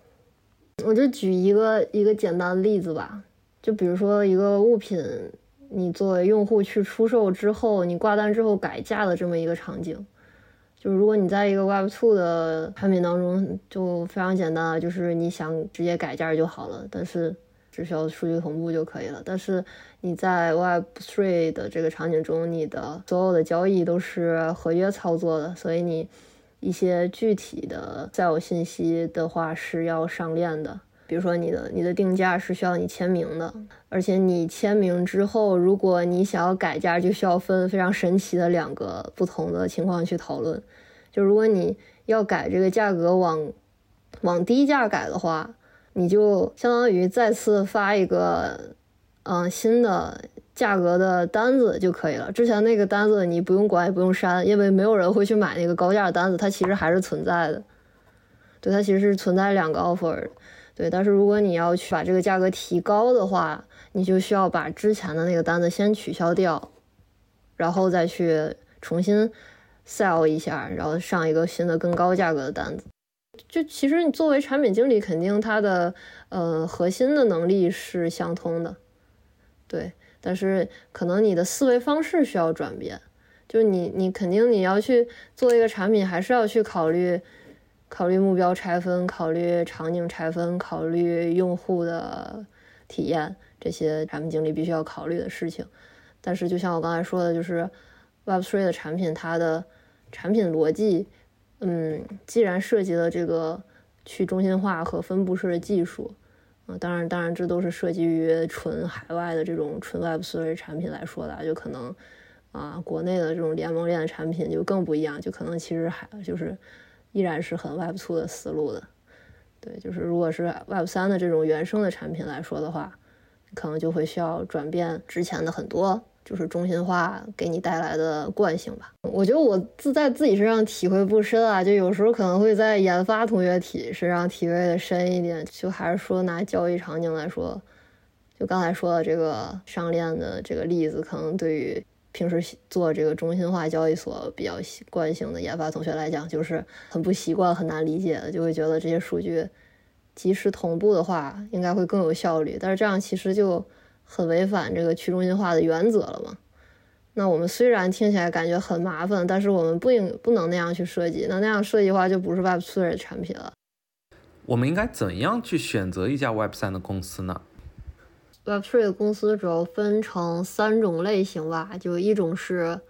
我就举一个一个简单的例子吧，就比如说一个物品，你作为用户去出售之后，你挂单之后改价的这么一个场景。就如果你在一个 Web Two 的产品当中，就非常简单啊，就是你想直接改价就好了，但是只需要数据同步就可以了。但是你在 Web Three 的这个场景中，你的所有的交易都是合约操作的，所以你一些具体的在我信息的话是要上链的。比如说你的你的定价是需要你签名的，而且你签名之后，如果你想要改价，就需要分非常神奇的两个不同的情况去讨论。就如果你要改这个价格往往低价改的话，你就相当于再次发一个嗯新的价格的单子就可以了。之前那个单子你不用管也不用删，因为没有人会去买那个高价的单子，它其实还是存在的。对，它其实是存在两个 offer。对，但是如果你要去把这个价格提高的话，你就需要把之前的那个单子先取消掉，然后再去重新 sell 一下，然后上一个新的更高价格的单子。就其实你作为产品经理，肯定它的呃核心的能力是相通的，对，但是可能你的思维方式需要转变，就你你肯定你要去做一个产品，还是要去考虑。考虑目标拆分，考虑场景拆分，考虑用户的体验，这些产品经理必须要考虑的事情。但是，就像我刚才说的，就是 Web3 的产品，它的产品逻辑，嗯，既然涉及了这个去中心化和分布式的技术，当然，当然，这都是涉及于纯海外的这种纯 Web Three 产品来说的，就可能啊，国内的这种联盟链的产品就更不一样，就可能其实还就是。依然是很 Web Two 的思路的，对，就是如果是 Web 三的这种原生的产品来说的话，可能就会需要转变之前的很多，就是中心化给你带来的惯性吧。我觉得我自在自己身上体会不深啊，就有时候可能会在研发同学体身上体会的深一点。就还是说拿交易场景来说，就刚才说的这个上链的这个例子，可能对于。平时做这个中心化交易所比较习惯性的研发同学来讲，就是很不习惯、很难理解的，就会觉得这些数据及时同步的话，应该会更有效率。但是这样其实就很违反这个去中心化的原则了嘛？那我们虽然听起来感觉很麻烦，但是我们不应不能那样去设计。那那样设计的话，就不是 Web 3的产品了。我们应该怎样去选择一家 Web 3的公司呢？Web3 的公司主要分成三种类型吧，就一种是，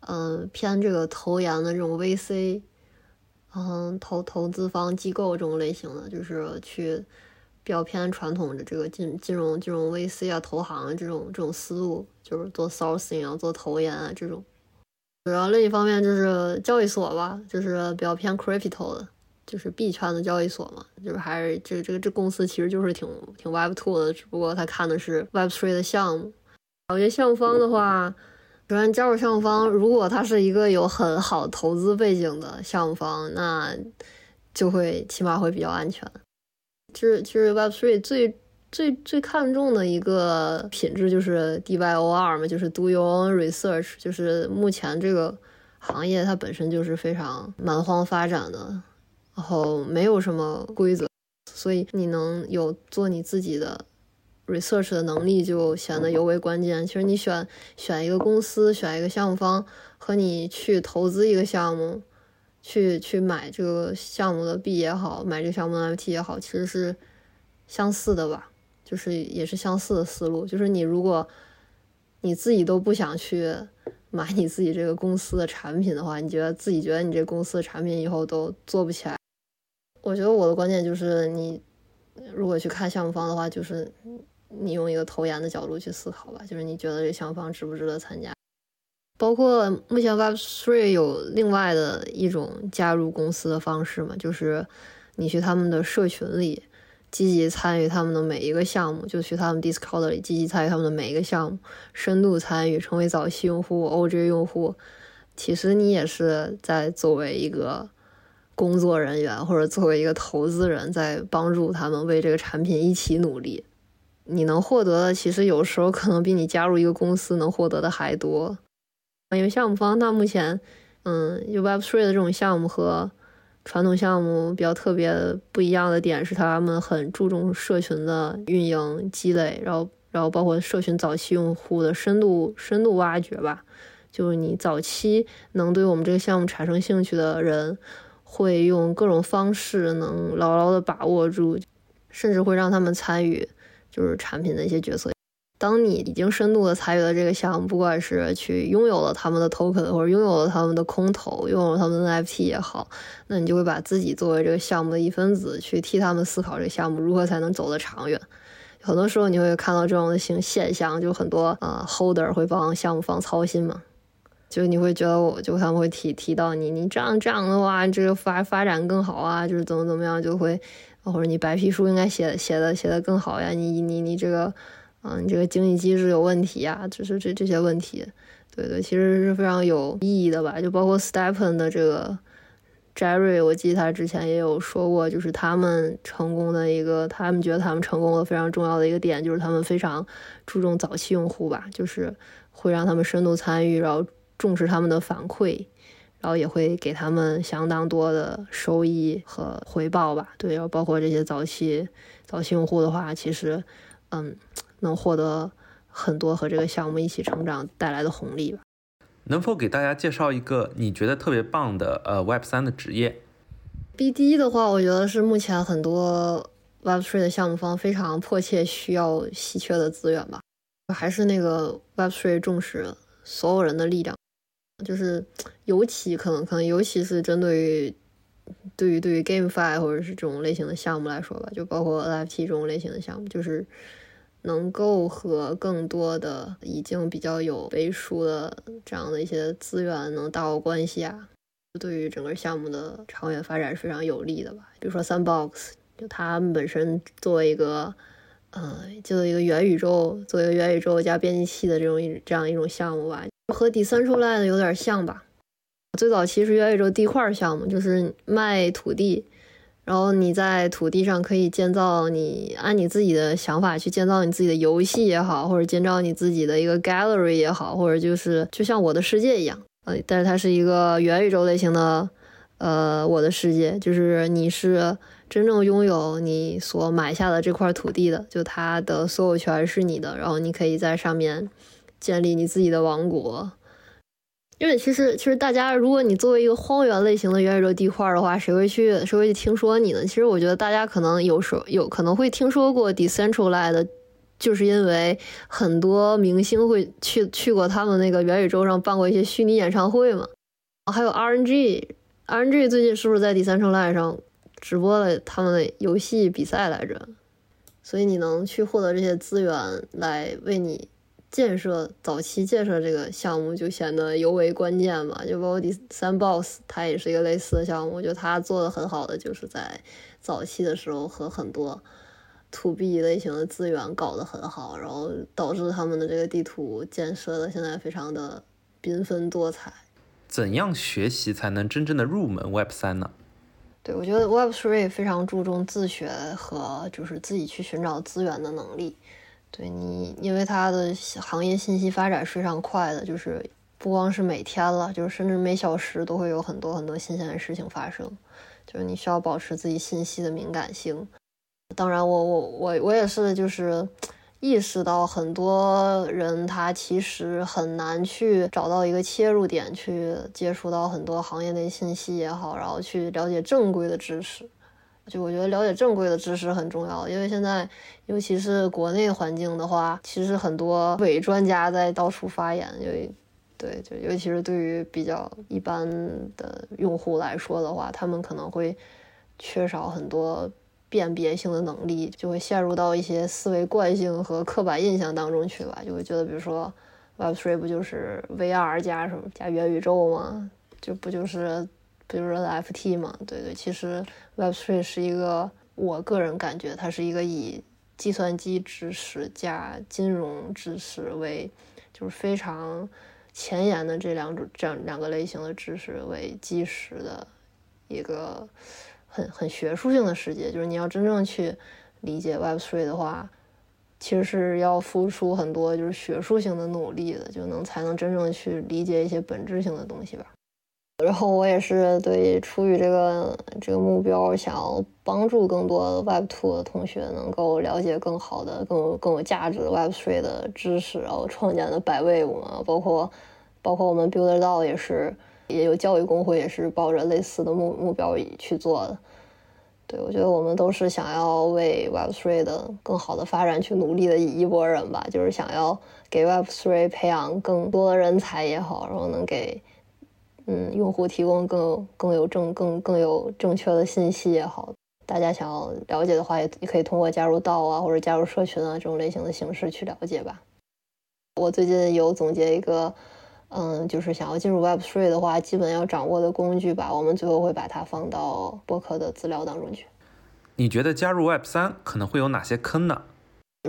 嗯，偏这个投研的这种 VC，嗯，投投资方机构这种类型的，就是去比较偏传统的这个金金融金融 VC 啊，投行这种这种思路，就是做 sourcing 啊，做投研啊这种。然后另一方面就是交易所吧，就是比较偏 crypto 的。就是币圈的交易所嘛，就是还是这个这个这公司其实就是挺挺 Web Two 的，只不过他看的是 Web Three 的项目。我觉得项目方的话，首先加入项目方，如果他是一个有很好投资背景的项目方，那就会起码会比较安全。就是就是 Web Three 最最最看重的一个品质就是 DYOR 嘛，就是 Do Your Own Research，就是目前这个行业它本身就是非常蛮荒发展的。然后没有什么规则，所以你能有做你自己的 research 的能力就显得尤为关键。其实你选选一个公司，选一个项目方，和你去投资一个项目，去去买这个项目的币也好，买这个项目的 NFT 也好，其实是相似的吧？就是也是相似的思路。就是你如果你自己都不想去买你自己这个公司的产品的话，你觉得自己觉得你这公司的产品以后都做不起来。我觉得我的观点就是，你如果去看项目方的话，就是你用一个投研的角度去思考吧，就是你觉得这项目方值不值得参加。包括目前 Web Three 有另外的一种加入公司的方式嘛，就是你去他们的社群里积极参与他们的每一个项目，就去他们 Discord 里积极参与他们的每一个项目，深度参与，成为早期用户、OG 用户，其实你也是在作为一个工作人员或者作为一个投资人，在帮助他们为这个产品一起努力。你能获得的，其实有时候可能比你加入一个公司能获得的还多。因为项目方他目前，嗯，有 Web3 的这种项目和传统项目比较特别不一样的点是，他们很注重社群的运营积累，然后，然后包括社群早期用户的深度深度挖掘吧。就是你早期能对我们这个项目产生兴趣的人，会用各种方式能牢牢的把握住，甚至会让他们参与，就是产品的一些决策。当你已经深度的参与了这个项目，不管是去拥有了他们的 token，或者拥有了他们的空投，拥有了他们的 NFT 也好，那你就会把自己作为这个项目的一分子，去替他们思考这个项目如何才能走得长远。很多时候你会看到这种的现现象，就很多呃 holder 会帮项目方操心嘛。就你会觉得我就他们会提提到你，你这样这样的话，这个发发展更好啊，就是怎么怎么样，就会或者你白皮书应该写写的写的更好呀，你你你这个，嗯，你这个经济机制有问题呀，就是这这些问题，对对，其实是非常有意义的吧。就包括 Stepen 的这个 Jerry，我记得他之前也有说过，就是他们成功的一个，他们觉得他们成功的非常重要的一个点，就是他们非常注重早期用户吧，就是会让他们深度参与，然后。重视他们的反馈，然后也会给他们相当多的收益和回报吧。对，然后包括这些早期早期用户的话，其实，嗯，能获得很多和这个项目一起成长带来的红利吧。能否给大家介绍一个你觉得特别棒的呃 Web 三的职业？BD 的话，我觉得是目前很多 Web Three 的项目方非常迫切需要稀缺的资源吧。还是那个 Web Three 重视所有人的力量。就是尤其可能可能尤其是针对于对于对于 GameFi 或者是这种类型的项目来说吧，就包括 NFT 这种类型的项目，就是能够和更多的已经比较有背书的这样的一些资源能打好关系啊，对于整个项目的长远发展是非常有利的吧。比如说 Sandbox，就它本身作为一个呃，就一个元宇宙，作为一个元宇宙加编辑器的这种一这样一种项目吧。和 Decentraland 有点像吧，最早其实元宇宙地块项目就是卖土地，然后你在土地上可以建造你按你自己的想法去建造你自己的游戏也好，或者建造你自己的一个 gallery 也好，或者就是就像我的世界一样，呃，但是它是一个元宇宙类型的，呃，我的世界就是你是真正拥有你所买下的这块土地的，就它的所有权是你的，然后你可以在上面。建立你自己的王国，因为其实其实大家，如果你作为一个荒原类型的元宇宙地块的话，谁会去谁会去听说你呢？其实我觉得大家可能有时候有可能会听说过 Decentralized，就是因为很多明星会去去过他们那个元宇宙上办过一些虚拟演唱会嘛。还有 RNG，RNG 最近是不是在 Decentraland 上直播了他们的游戏比赛来着？所以你能去获得这些资源来为你。建设早期建设这个项目就显得尤为关键嘛，就包括第三 boss，它也是一个类似的项目，我觉得它做的很好的就是在早期的时候和很多 to B 类型的资源搞得很好，然后导致他们的这个地图建设的现在非常的缤纷多彩。怎样学习才能真正的入门 Web 三呢？对我觉得 Web three 非常注重自学和就是自己去寻找资源的能力。对你，因为它的行业信息发展是非常快的，就是不光是每天了，就是甚至每小时都会有很多很多新鲜的事情发生，就是你需要保持自己信息的敏感性。当然，我我我我也是，就是意识到很多人他其实很难去找到一个切入点，去接触到很多行业内信息也好，然后去了解正规的知识。就我觉得了解正规的知识很重要，因为现在尤其是国内环境的话，其实很多伪专家在到处发言，因为对，就尤其是对于比较一般的用户来说的话，他们可能会缺少很多辨别性的能力，就会陷入到一些思维惯性和刻板印象当中去吧，就会觉得，比如说 Web3 不就是 VR 加什么加元宇宙吗？就不就是。比如说 FT 嘛，对对，其实 Web3 是一个，我个人感觉它是一个以计算机知识加金融知识为，就是非常前沿的这两种这样两个类型的知识为基石的一个很很学术性的世界。就是你要真正去理解 Web3 的话，其实是要付出很多就是学术性的努力的，就能才能真正去理解一些本质性的东西吧。然后我也是对出于这个这个目标，想要帮助更多 Web Two 的同学能够了解更好的、更有更有价值的 Web Three 的知识，然后创建的百位五嘛，包括包括我们 Builder DAO 也是也有教育工会，也是抱着类似的目目标去做的。对我觉得我们都是想要为 Web Three 的更好的发展去努力的一一波人吧，就是想要给 Web Three 培养更多的人才也好，然后能给。嗯，用户提供更更有正更更有正确的信息也好，大家想要了解的话，也也可以通过加入道啊或者加入社群啊这种类型的形式去了解吧。我最近有总结一个，嗯，就是想要进入 Web Three 的话，基本要掌握的工具吧。我们最后会把它放到播客的资料当中去。你觉得加入 Web 三可能会有哪些坑呢？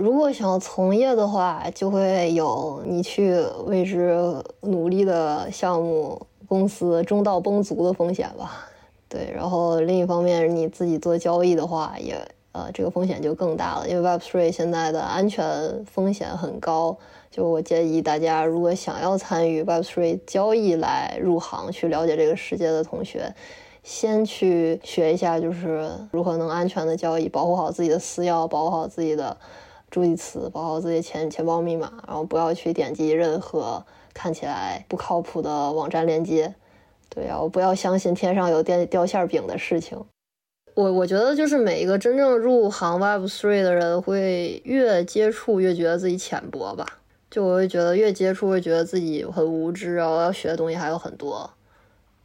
如果想要从业的话，就会有你去为之努力的项目。公司中道崩殂的风险吧，对，然后另一方面你自己做交易的话，也呃这个风险就更大了，因为 Web3 现在的安全风险很高，就我建议大家如果想要参与 Web3 交易来入行去了解这个世界的同学，先去学一下就是如何能安全的交易，保护好自己的私钥，保护好自己的助记词，保护好自己钱钱包密码，然后不要去点击任何。看起来不靠谱的网站链接，对啊，我不要相信天上有掉掉馅饼的事情。我我觉得就是每一个真正入行 Web Three 的人，会越接触越觉得自己浅薄吧。就我会觉得越接触会觉得自己很无知，然后要学的东西还有很多。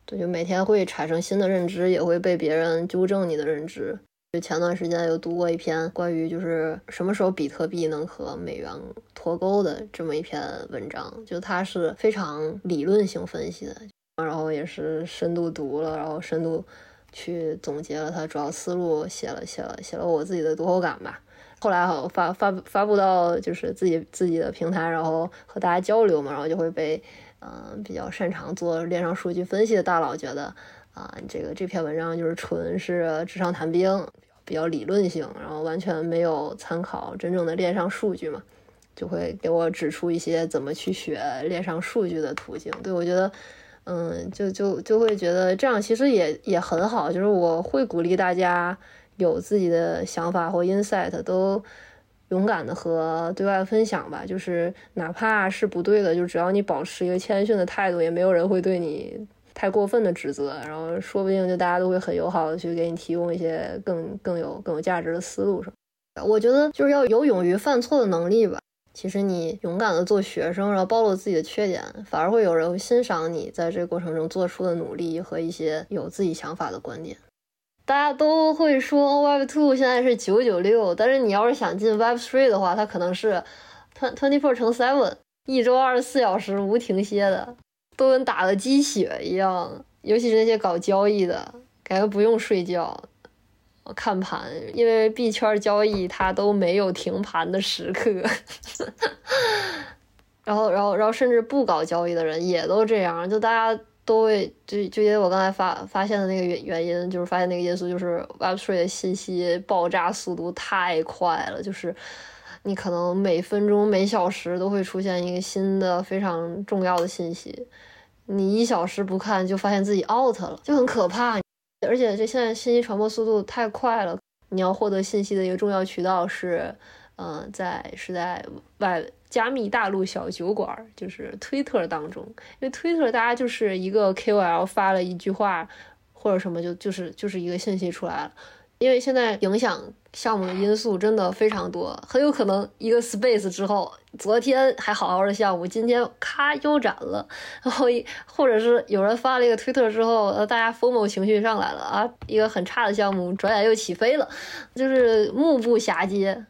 对，就每天会产生新的认知，也会被别人纠正你的认知。就前段时间有读过一篇关于就是什么时候比特币能和美元脱钩的这么一篇文章，就它是非常理论性分析的，然后也是深度读了，然后深度去总结了它主要思路，写了写了写了我自己的读后感吧。后来好发发发布到就是自己自己的平台，然后和大家交流嘛，然后就会被嗯比较擅长做链上数据分析的大佬觉得。啊，这个这篇文章就是纯是纸上谈兵，比较理论性，然后完全没有参考真正的链上数据嘛，就会给我指出一些怎么去学链上数据的途径。对我觉得，嗯，就就就会觉得这样其实也也很好，就是我会鼓励大家有自己的想法或 insight，都勇敢的和对外分享吧。就是哪怕是不对的，就只要你保持一个谦逊的态度，也没有人会对你。太过分的指责，然后说不定就大家都会很友好的去给你提供一些更更有更有价值的思路什么。我觉得就是要有勇于犯错的能力吧。其实你勇敢的做学生，然后暴露自己的缺点，反而会有人欣赏你在这个过程中做出的努力和一些有自己想法的观点。大家都会说 Web Two 现在是九九六，但是你要是想进 Web Three 的话，它可能是 twenty four 乘 seven，一周二十四小时无停歇的。都跟打了鸡血一样，尤其是那些搞交易的，感觉不用睡觉看盘，因为币圈交易它都没有停盘的时刻。[laughs] 然后，然后，然后，甚至不搞交易的人也都这样，就大家都会就就因为我刚才发发现的那个原原因，就是发现那个因素就是 Web3 的信息爆炸速度太快了，就是你可能每分钟、每小时都会出现一个新的非常重要的信息。你一小时不看就发现自己 out 了，就很可怕。而且这现在信息传播速度太快了，你要获得信息的一个重要渠道是，嗯，在是在外加密大陆小酒馆，就是推特当中。因为推特大家就是一个 KOL 发了一句话或者什么，就就是就是一个信息出来了。因为现在影响项目的因素真的非常多，很有可能一个 space 之后，昨天还好好的项目，今天咔腰斩了，然后或者是有人发了一个推特之后，呃，大家 FOMO 情绪上来了啊，一个很差的项目转眼又起飞了，就是目不暇接，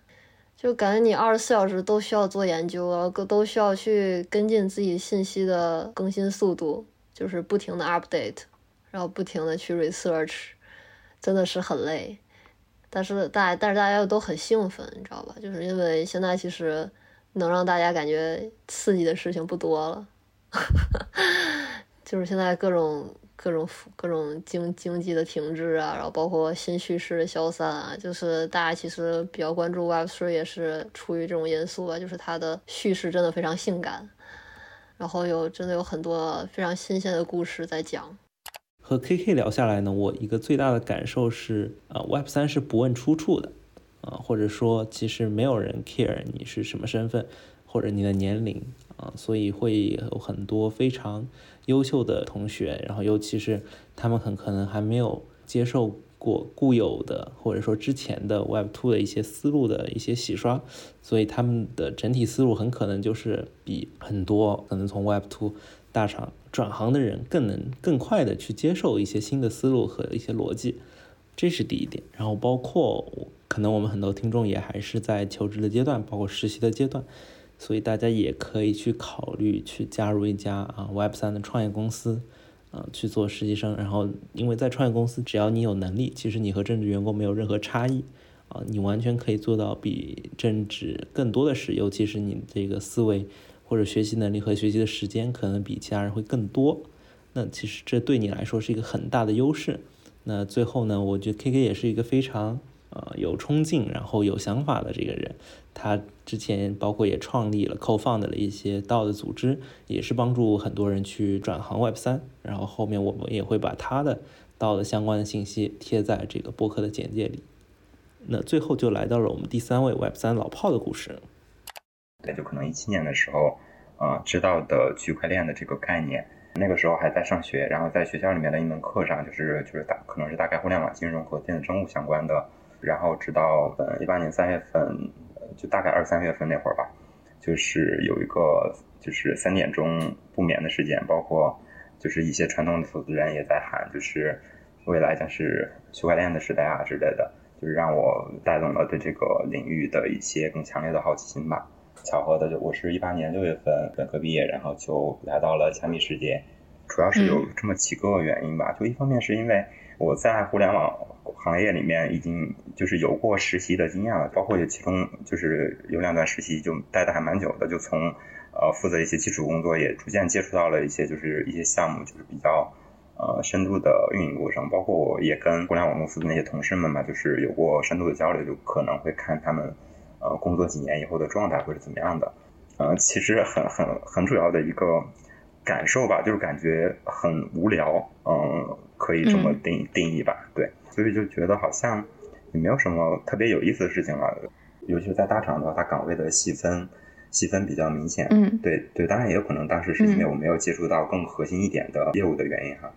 就感觉你二十四小时都需要做研究啊，都需要去跟进自己信息的更新速度，就是不停的 update，然后不停的去 research。真的是很累，但是大但是大家又都很兴奋，你知道吧？就是因为现在其实能让大家感觉刺激的事情不多了，[laughs] 就是现在各种各种各种经经济的停滞啊，然后包括新叙事的消散啊，就是大家其实比较关注 Web3 也是出于这种因素吧，就是它的叙事真的非常性感，然后有真的有很多非常新鲜的故事在讲。和 KK 聊下来呢，我一个最大的感受是，呃，Web3 是不问出处的，啊，或者说其实没有人 care 你是什么身份或者你的年龄。啊，所以会有很多非常优秀的同学，然后尤其是他们很可能还没有接受过固有的或者说之前的 Web Two 的一些思路的一些洗刷，所以他们的整体思路很可能就是比很多可能从 Web Two 大厂转行的人更能更快的去接受一些新的思路和一些逻辑，这是第一点。然后包括可能我们很多听众也还是在求职的阶段，包括实习的阶段。所以大家也可以去考虑去加入一家啊 Web 三的创业公司，啊去做实习生。然后，因为在创业公司，只要你有能力，其实你和正职员工没有任何差异，啊，你完全可以做到比正职更多的事。尤其是你这个思维或者学习能力和学习的时间，可能比其他人会更多。那其实这对你来说是一个很大的优势。那最后呢，我觉得 KK 也是一个非常。呃，有冲劲，然后有想法的这个人，他之前包括也创立了、co-found 了一些道的组织，也是帮助很多人去转行 Web 三。然后后面我们也会把他的道的相关的信息贴在这个播客的简介里。那最后就来到了我们第三位 Web 三老炮的故事。对，就可能一七年的时候，呃，知道的区块链的这个概念，那个时候还在上学，然后在学校里面的一门课上，就是就是大可能是大概互联网金融和电子政务相关的。然后直到呃一八年三月份，就大概二三月份那会儿吧，就是有一个就是三点钟不眠的时间，包括就是一些传统的投资人也在喊，就是未来将是区块链的时代啊之类的，就是让我带动了对这个领域的一些更强烈的好奇心吧。巧合的就我是一八年六月份本科毕业，然后就来到了加密世界，主要是有这么几个原因吧。就一方面是因为我在互联网。行业里面已经就是有过实习的经验了，包括有其中就是有两段实习就待的还蛮久的，就从呃负责一些基础工作，也逐渐接触到了一些就是一些项目，就是比较呃深度的运营过程。包括我也跟互联网公司的那些同事们嘛，就是有过深度的交流，就可能会看他们呃工作几年以后的状态会是怎么样的。呃，其实很很很主要的一个感受吧，就是感觉很无聊，嗯，可以这么定定义吧，对。所以就觉得好像也没有什么特别有意思的事情了，尤其是在大厂的话，它岗位的细分细分比较明显。嗯，对对，当然也有可能当时是因为我没有接触到更核心一点的业务的原因哈，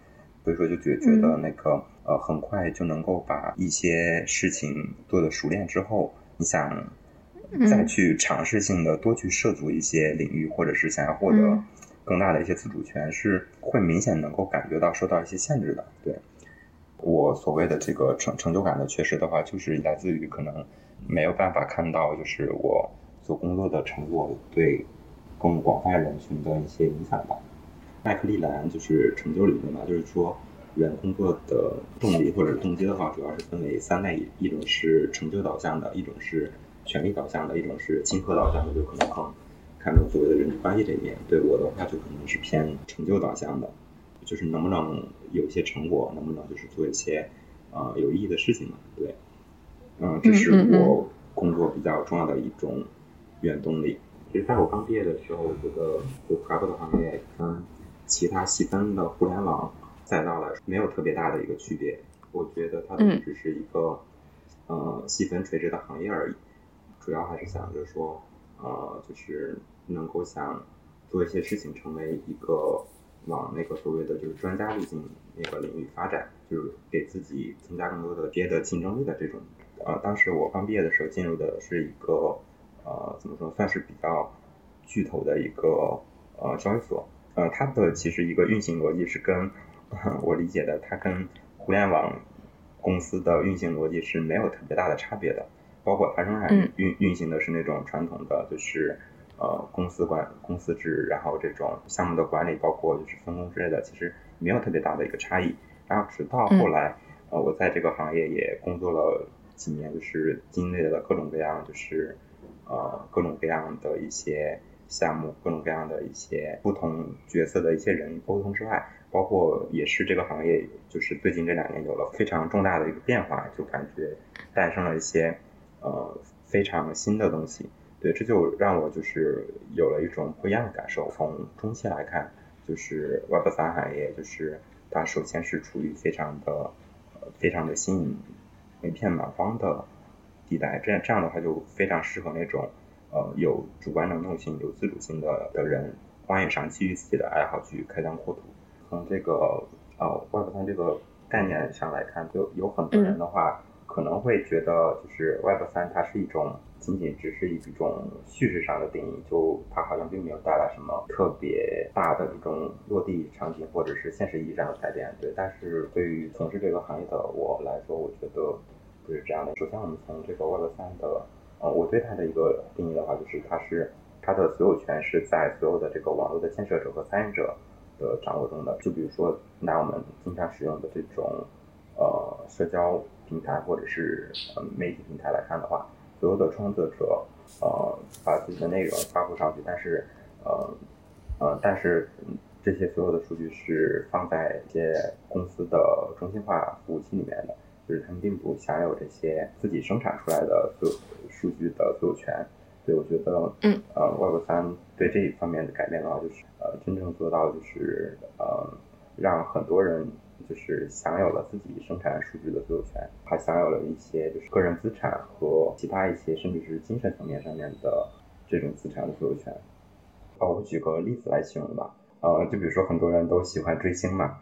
所以说就觉觉得那个呃很快就能够把一些事情做的熟练之后，你想再去尝试性的多去涉足一些领域，或者是想要获得更大的一些自主权，是会明显能够感觉到受到一些限制的，对。我所谓的这个成成就感的缺失的话，就是来自于可能没有办法看到，就是我所工作的成果对更广泛人群的一些影响吧。麦克利兰就是成就理论嘛，就是说人工作的动力或者动机的话，主要是分为三类，一种是成就导向的，一种是权力导向的，一种是亲和导向的，就可能更看重所谓的人际关系这一面。对我的话，就可能是偏成就导向的。就是能不能有一些成果，能不能就是做一些呃有意义的事情嘛？对，嗯，这是我工作比较重要的一种原动力。其实在我刚毕业的时候，我觉得就 p r o 的行业跟其他细分的互联网赛道来说没有特别大的一个区别。我觉得它只是一个呃细分垂直的行业而已。主要还是想着说，呃，就是能够想做一些事情，成为一个。往那个所谓的就是专家路径那个领域发展，就是给自己增加更多的别的竞争力的这种。呃，当时我刚毕业的时候进入的是一个呃怎么说，算是比较巨头的一个呃交易所。呃，它的其实一个运行逻辑是跟 [laughs] 我理解的，它跟互联网公司的运行逻辑是没有特别大的差别的。包括它仍然运运行的是那种传统的就是。呃，公司管公司制，然后这种项目的管理，包括就是分工之类的，其实没有特别大的一个差异。然后直到后来，呃，我在这个行业也工作了几年，就是经历了各种各样，就是呃各种各样的一些项目，各种各样的一些不同角色的一些人沟通之外，包括也是这个行业，就是最近这两年有了非常重大的一个变化，就感觉诞生了一些呃非常新的东西。对，这就让我就是有了一种不一样的感受。从中期来看，就是 Web 三行业，就是它首先是处于非常的呃非常的新颖、一片蛮荒的地带，这样这样的话就非常适合那种呃有主观能动性、有自主性的的人，荒野上基于自己的爱好去开疆扩土。从这个呃 Web 三这个概念上来看，就有很多人的话可能会觉得，就是 Web 三它是一种。仅仅只是一种叙事上的定义，就它好像并没有带来什么特别大的这种落地场景或者是现实意义上的改变。对，但是对于从事这个行业的我来说，我觉得不是这样的。首先，我们从这个 Web 三的，呃，我对它的一个定义的话，就是它是它的所有权是在所有的这个网络的建设者和参与者的掌握中的。就比如说拿我们经常使用的这种呃社交平台或者是呃媒体平台来看的话。所有的创作者，呃，把自己的内容发布上去，但是，呃，呃，但是这些所有的数据是放在一些公司的中心化服务器里面的，就是他们并不享有这些自己生产出来的所有数据的所有权。所以我觉得，嗯，呃，Web 三对这一方面的改变的话，就是呃，真正做到就是呃，让很多人。就是享有了自己生产数据的所有权，还享有了一些就是个人资产和其他一些甚至是精神层面上面的这种资产的所有权。啊，我举个例子来形容吧。呃，就比如说很多人都喜欢追星嘛。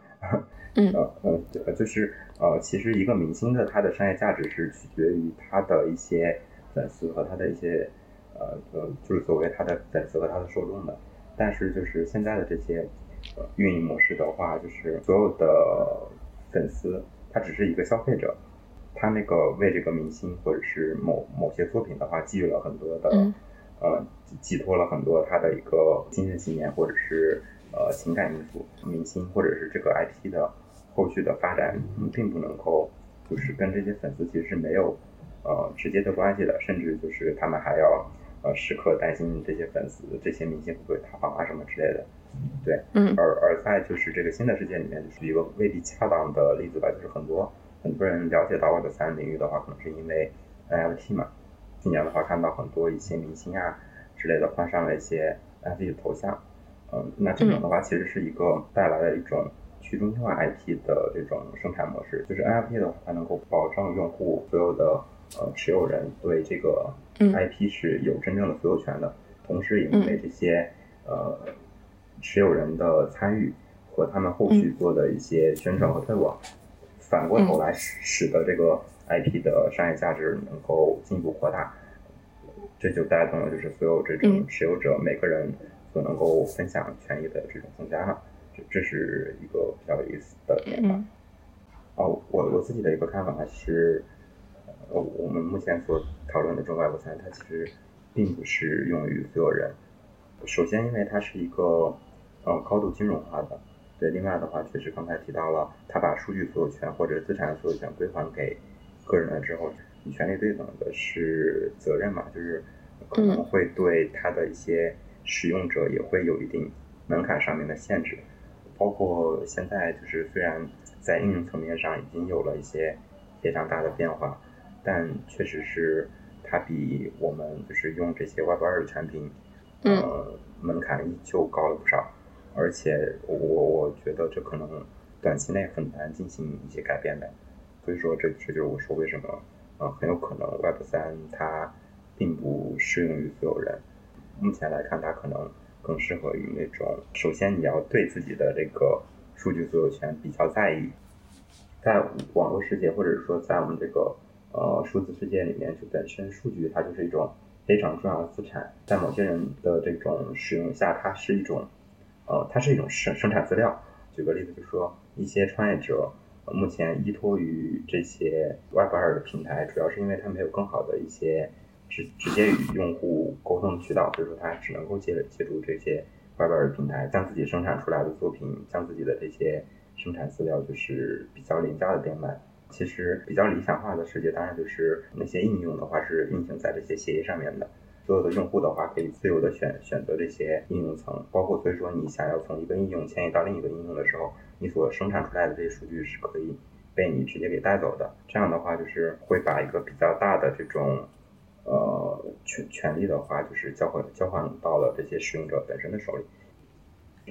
嗯。[laughs] 呃呃，就是呃，其实一个明星的他的商业价值是取决于他的一些粉丝和他的一些呃呃，就是作为他的粉丝和他的受众的。但是就是现在的这些。运营模式的话，就是所有的粉丝，他只是一个消费者，他那个为这个明星或者是某某些作品的话，寄予了很多的，呃，寄托了很多他的一个精神信念或者是呃情感因素。明星或者是这个 IP 的后续的发展，并不能够就是跟这些粉丝其实是没有呃直接的关系的，甚至就是他们还要呃时刻担心这些粉丝、这些明星会不会塌房啊什么之类的。对，嗯，而而在就是这个新的世界里面，就是一个未必恰当的例子吧，就是很多很多人了解到 Web 三领域的话，可能是因为 NFT 嘛。今年的话，看到很多一些明星啊之类的换上了一些 NFT 的头像，嗯，那这种的话其实是一个带来了一种去中心化 IP 的这种生产模式，就是 NFT 的话，它能够保证用户所有的呃持有人对这个 IP 是有真正的所有权的，同时也因为这些呃。持有人的参与和他们后续做的一些宣传和推广，反过头来使使得这个 IP 的商业价值能够进一步扩大，这就带动了就是所有这种持有者每个人所能够分享权益的这种增加嘛，这这是一个比较有意思的点吧。哦，我我自己的一个看法是，呃，我们目前所讨论的中外部三，它其实并不是用于所有人。首先，因为它是一个。呃，高度金融化的，对。另外的话，确实刚才提到了，他把数据所有权或者资产所有权归还给个人了之后，你权利对等的是责任嘛，就是可能会对他的一些使用者也会有一定门槛上面的限制。包括现在就是虽然在应用层面上已经有了一些非常大的变化，但确实是它比我们就是用这些 Web 二的产品，呃，门槛依旧高了不少。而且我我觉得这可能短期内很难进行一些改变的，所以说这这就是我说为什么呃很有可能 Web 三它并不适用于所有人。目前来看，它可能更适合于那种首先你要对自己的这个数据所有权比较在意，在网络世界或者说在我们这个呃数字世界里面，就本身数据它就是一种非常重要的资产，在某些人的这种使用下，它是一种。呃，它是一种生生产资料。举个例子，就是说一些创业者目前依托于这些 Web 二的平台，主要是因为他没有更好的一些直直接与用户沟通的渠道，所以说他只能够借借助这些 Web 二的平台，将自己生产出来的作品，将自己的这些生产资料就是比较廉价的变卖。其实比较理想化的世界，当然就是那些应用的话是运行在这些协议上面的。所有的用户的话可以自由的选选择这些应用层，包括所以说你想要从一个应用迁移到另一个应用的时候，你所生产出来的这些数据是可以被你直接给带走的。这样的话就是会把一个比较大的这种呃权权利的话，就是交换交换到了这些使用者本身的手里。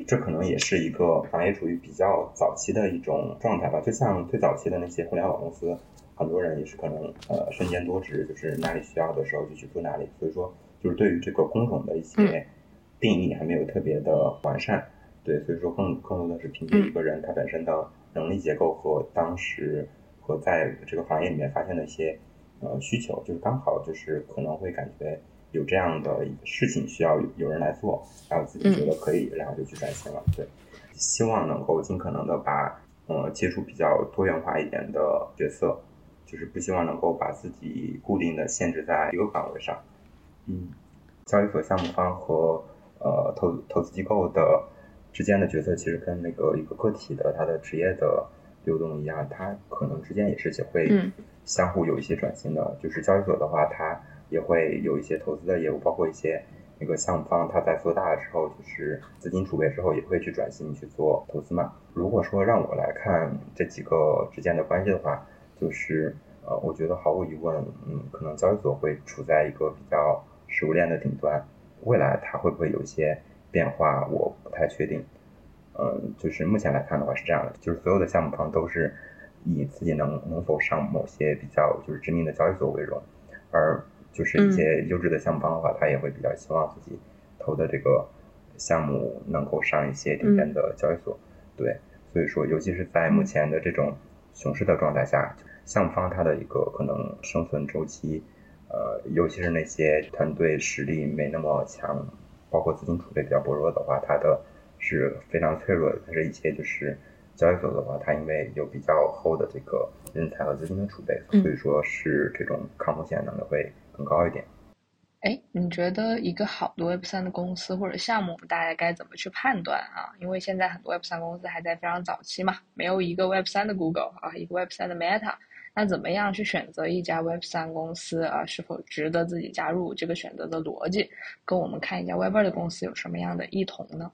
这可能也是一个行业处于比较早期的一种状态吧，就像最早期的那些互联网公司，很多人也是可能呃身兼多职，就是哪里需要的时候就去做哪里。所以说，就是对于这个工种的一些定义还没有特别的完善，对，所以说更更多的是凭借一个人他本身的能力结构和当时和在这个行业里面发现的一些呃需求，就是刚好就是可能会感觉。有这样的事情需要有人来做，然后自己觉得可以，然后就去转型了。对，希望能够尽可能的把呃接触比较多元化一点的角色，就是不希望能够把自己固定的限制在一个岗位上。嗯，交易所项目方和呃投投资机构的之间的角色，其实跟那个一个个体的他的职业的流动一样，它可能之间也是会相互有一些转型的。就是交易所的话，它也会有一些投资的业务，包括一些那个项目方，他在做大了之后，就是资金储备之后，也会去转型去做投资嘛。如果说让我来看这几个之间的关系的话，就是呃，我觉得毫无疑问，嗯，可能交易所会处在一个比较食物链的顶端，未来它会不会有一些变化，我不太确定。嗯，就是目前来看的话是这样的，就是所有的项目方都是以自己能能否上某些比较就是知名的交易所为荣，而。就是一些优质的项目方的话，他也会比较希望自己投的这个项目能够上一些顶尖的交易所。对，所以说，尤其是在目前的这种熊市的状态下，项目方他的一个可能生存周期，呃，尤其是那些团队实力没那么强，包括资金储备比较薄弱的话，它的是非常脆弱的。但是一些就是交易所的话，它因为有比较厚的这个人才和资金的储备，所以说是这种抗风险能力会。更高一点。哎，你觉得一个好的 Web 三的公司或者项目，大家该怎么去判断啊？因为现在很多 Web 三公司还在非常早期嘛，没有一个 Web 三的 Google 啊，一个 Web 三的 Meta。那怎么样去选择一家 Web 三公司啊？是否值得自己加入？这个选择的逻辑，跟我们看一家 Web 二的公司有什么样的异同呢？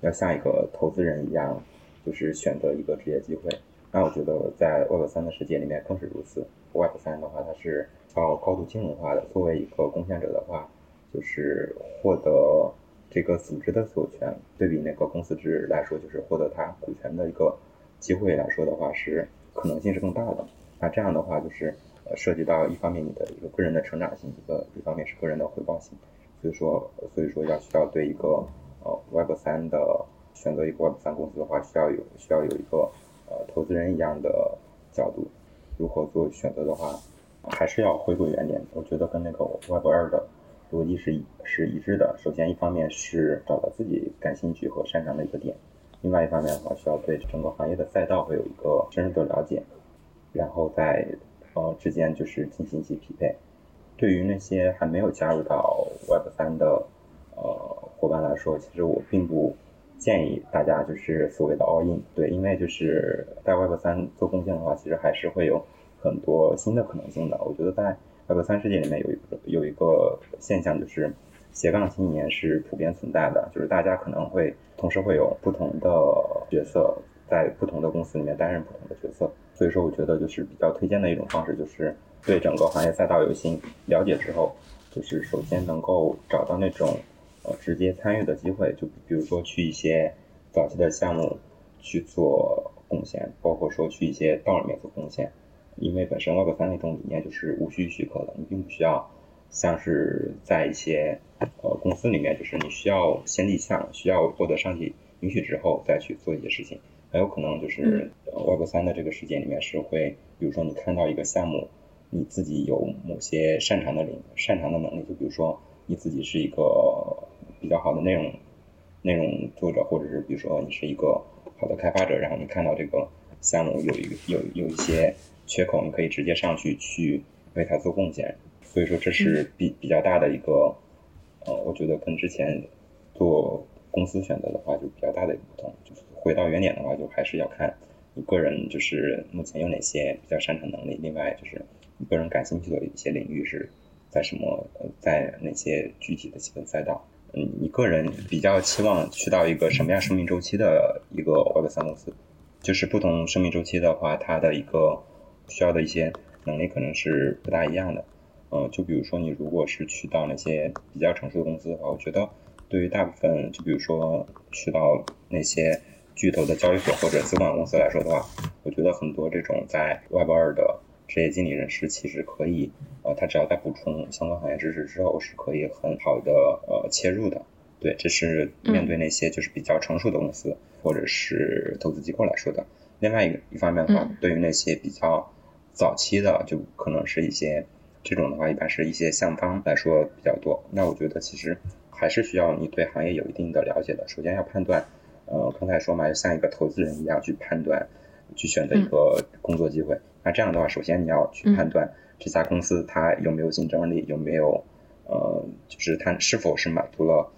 要像一个投资人一样，就是选择一个职业机会。那我觉得在 Web 三的世界里面更是如此。Web 三的话，它是。要高度金融化的，作为一个贡献者的话，就是获得这个组织的所有权，对比那个公司制来说，就是获得它股权的一个机会来说的话，是可能性是更大的。那这样的话，就是呃涉及到一方面你的一个个人的成长性，一个一方面是个人的回报性。所以说，所以说要需要对一个呃 Web 三的选择一个 Web 三公司的话，需要有需要有一个呃投资人一样的角度，如何做选择的话。还是要回归原点，我觉得跟那个 Web 二的逻辑是是一致的。首先，一方面是找到自己感兴趣和擅长的一个点；，另外一方面的话，需要对整个行业的赛道会有一个深入的了解，然后在呃之间就是进行一些匹配。对于那些还没有加入到 Web 三的呃伙伴来说，其实我并不建议大家就是所谓的 all in，对，因为就是在 Web 三做贡献的话，其实还是会有。很多新的可能性的，我觉得在 Web 三世界里面有一个有一个现象，就是斜杠青年是普遍存在的，就是大家可能会同时会有不同的角色，在不同的公司里面担任不同的角色，所以说我觉得就是比较推荐的一种方式，就是对整个行业赛道有新了解之后，就是首先能够找到那种呃直接参与的机会，就比如说去一些早期的项目去做贡献，包括说去一些道里面做贡献。因为本身 Web 三那种理念就是无需许可的，你并不需要像是在一些呃公司里面，就是你需要先立项，需要获得上级允许之后再去做一些事情。很有可能就是 Web 三的这个世界里面是会，比如说你看到一个项目，你自己有某些擅长的领擅长的能力，就比如说你自己是一个比较好的内容内容作者，或者是比如说你是一个好的开发者，然后你看到这个项目有一个有有一些。缺口你可以直接上去去为它做贡献，所以说这是比比较大的一个，呃，我觉得跟之前做公司选择的话就比较大的一个不同。就是回到原点的话，就还是要看你个人就是目前有哪些比较擅长能力，另外就是你个人感兴趣的一些领域是在什么在哪些具体的细分赛道。嗯，你个人比较期望去到一个什么样生命周期的一个 Web 三公司？就是不同生命周期的话，它的一个需要的一些能力可能是不大一样的。嗯，就比如说你如果是去到那些比较成熟的公司的话，我觉得对于大部分，就比如说去到那些巨头的交易所或者资管公司来说的话，我觉得很多这种在 Web 二的职业经理人士其实可以，呃，他只要在补充相关行业知识之后，是可以很好的呃切入的。对，这是面对那些就是比较成熟的公司或者是投资机构来说的。另外一个一方面的话，对于那些比较早期的，就可能是一些这种的话，一般是一些项方来说比较多。那我觉得其实还是需要你对行业有一定的了解的。首先要判断，呃，刚才说嘛，就像一个投资人一样去判断，去选择一个工作机会。那这样的话，首先你要去判断这家公司它有没有竞争力，有没有呃，就是它是否是满足了。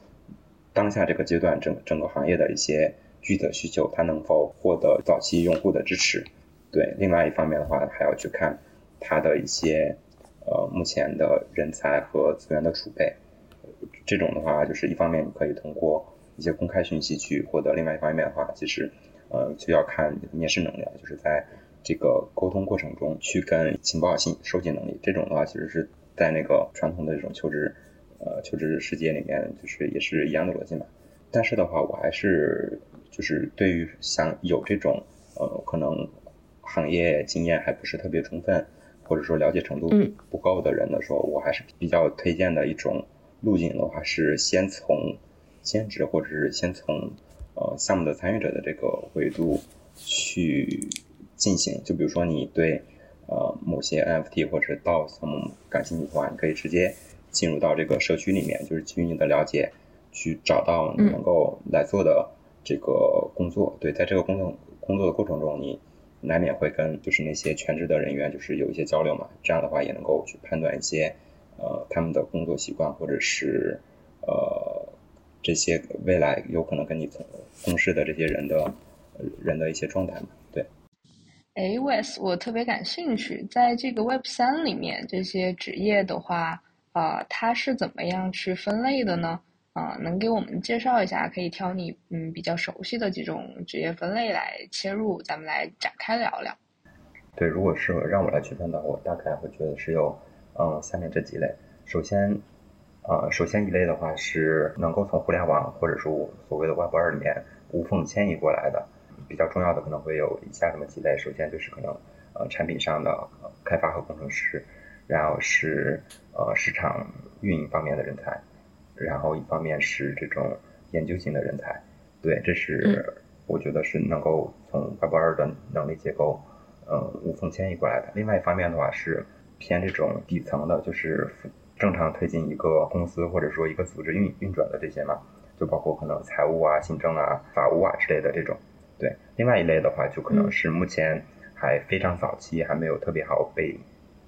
当下这个阶段，整整个行业的一些具体的需求，它能否获得早期用户的支持？对，另外一方面的话，还要去看它的一些呃目前的人才和资源的储备。这种的话，就是一方面你可以通过一些公开讯息去获得，另外一方面的话，其实呃就要看你的面试能力，就是在这个沟通过程中去跟情报信收集能力。这种的话，其实是在那个传统的这种求职。呃，求职世界里面就是也是一样的逻辑嘛。但是的话，我还是就是对于想有这种呃可能行业经验还不是特别充分，或者说了解程度不够的人的时候，我还是比较推荐的一种路径的话，是先从兼职或者是先从呃项目的参与者的这个维度去进行。就比如说你对呃某些 NFT 或者是 DAO 项目感兴趣的话，你可以直接。进入到这个社区里面，就是基于你的了解，去找到你能够来做的这个工作。对，在这个工作工作的过程中，你难免会跟就是那些全职的人员就是有一些交流嘛。这样的话也能够去判断一些呃他们的工作习惯，或者是呃这些未来有可能跟你共事的这些人的人的一些状态嘛。对。哎，Wes，我特别感兴趣，在这个 Web 三里面这些职业的话。啊，它是怎么样去分类的呢？啊，能给我们介绍一下？可以挑你嗯比较熟悉的几种职业分类来切入，咱们来展开聊聊。对，如果是让我来区分的话，我大概会觉得是有嗯下面这几类。首先，呃，首先一类的话是能够从互联网或者说所谓的 Web 二里面无缝迁移过来的，比较重要的可能会有以下这么几类。首先就是可能呃产品上的开发和工程师。然后是呃市场运营方面的人才，然后一方面是这种研究型的人才，对，这是我觉得是能够从 Web 二的能力结构，嗯，无缝迁移过来的。另外一方面的话是偏这种底层的，就是正常推进一个公司或者说一个组织运运转的这些嘛，就包括可能财务啊、行政啊、法务啊之类的这种。对，另外一类的话就可能是目前还非常早期，还没有特别好被。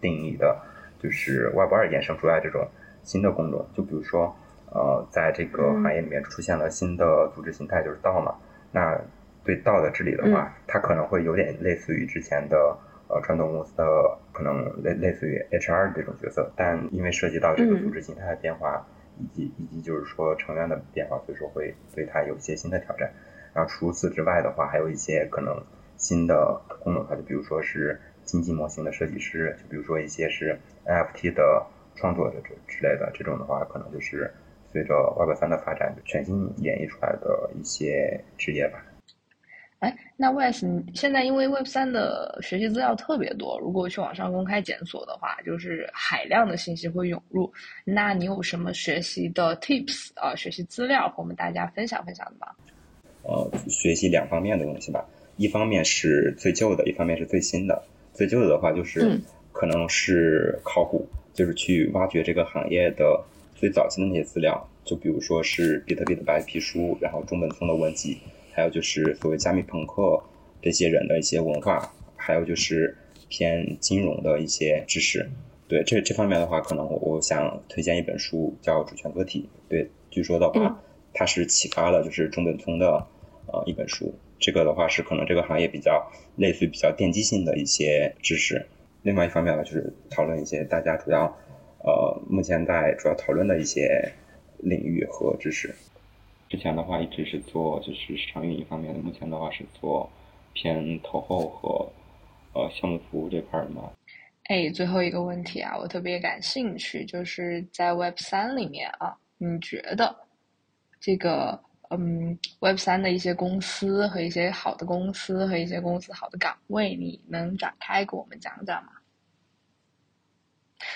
定义的，就是 Web 二衍生出来这种新的工种，就比如说，呃，在这个行业里面出现了新的组织形态，就是道嘛。那对道的治理的话，它可能会有点类似于之前的呃传统公司的可能类类似于 HR 这种角色，但因为涉及到这个组织形态的变化，以及以及就是说成员的变化，所以说会对它有一些新的挑战。然后除此之外的话，还有一些可能新的功能，它就比如说是。经济模型的设计师，就比如说一些是 NFT 的创作者之之类的，这种的话，可能就是随着 Web 三的发展，全新演绎出来的一些职业吧。哎，那 Wes，你现在因为 Web 三的学习资料特别多，如果去网上公开检索的话，就是海量的信息会涌入。那你有什么学习的 Tips 啊，学习资料和我们大家分享分享的吗？呃，学习两方面的东西吧，一方面是最旧的，一方面是最新的。最旧的的话，就是可能是考古，就是去挖掘这个行业的最早期的那些资料，就比如说是比特币的白皮书，然后中本聪的文集，还有就是所谓加密朋克这些人的一些文化，还有就是偏金融的一些知识。对这这方面的话，可能我想推荐一本书叫《主权个体》。对，据说的话，它是启发了就是中本聪的呃一本书。这个的话是可能这个行业比较类似于比较奠基性的一些知识。另外一方面呢，就是讨论一些大家主要呃目前在主要讨论的一些领域和知识。之前的话一直是做就是市场运营方面的，目前的话是做偏投后和呃项目服务这块嘛。哎，最后一个问题啊，我特别感兴趣，就是在 Web 三里面啊，你觉得这个嗯 Web 三的一些公司和一些好的公司和一些公司好的岗位，你能展开给我们讲讲吗？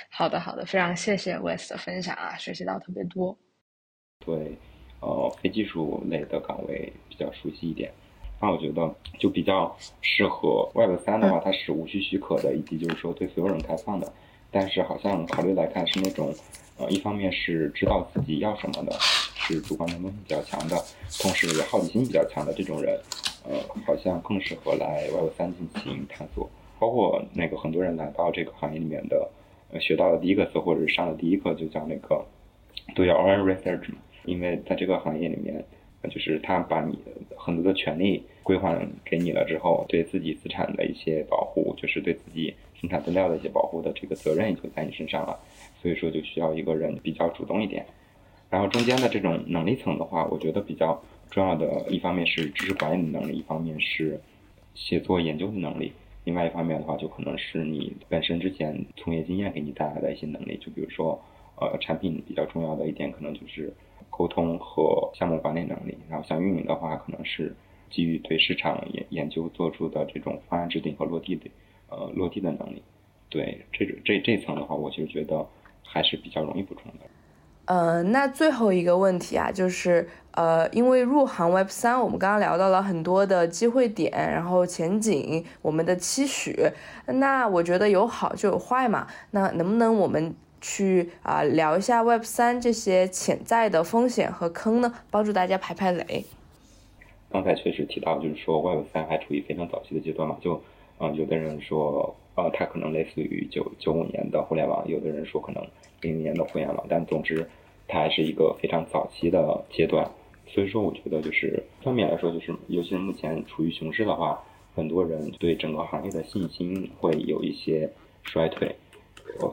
好的，好的，非常谢谢 West 的分享啊，学习到特别多。对，呃，非技术类的岗位比较熟悉一点。那我觉得就比较适合 Web 三的话，它是无需许可的，以及就是说对所有人开放的。但是好像考虑来看是那种，呃，一方面是知道自己要什么的，是主观能动性比较强的，同时也好奇心比较强的这种人，呃，好像更适合来 Web 三进行探索。包括那个很多人来到这个行业里面的，呃，学到的第一个词或者是上的第一课就叫那个都叫 own research 嘛，因为在这个行业里面。就是他把你很多的权利归还给你了之后，对自己资产的一些保护，就是对自己生产资料的一些保护的这个责任也就在你身上了。所以说就需要一个人比较主动一点。然后中间的这种能力层的话，我觉得比较重要的一方面是知识管理的能力，一方面是写作研究的能力，另外一方面的话就可能是你本身之前从业经验给你带来的一些能力。就比如说，呃，产品比较重要的一点可能就是。沟通和项目管理能力，然后像运营的话，可能是基于对市场研研究做出的这种方案制定和落地的，呃，落地的能力。对，这这这层的话，我其实觉得还是比较容易补充的。呃，那最后一个问题啊，就是呃，因为入行 Web 三，我们刚刚聊到了很多的机会点，然后前景，我们的期许。那我觉得有好就有坏嘛，那能不能我们？去啊聊一下 Web 三这些潜在的风险和坑呢，帮助大家排排雷。刚才确实提到，就是说 Web 三还处于非常早期的阶段嘛，就嗯，有的人说啊，它可能类似于九九五年的互联网，有的人说可能零零年的互联网，但总之它还是一个非常早期的阶段。所以说，我觉得就是方面来说，就是尤其是目前处于熊市的话，很多人对整个行业的信心会有一些衰退。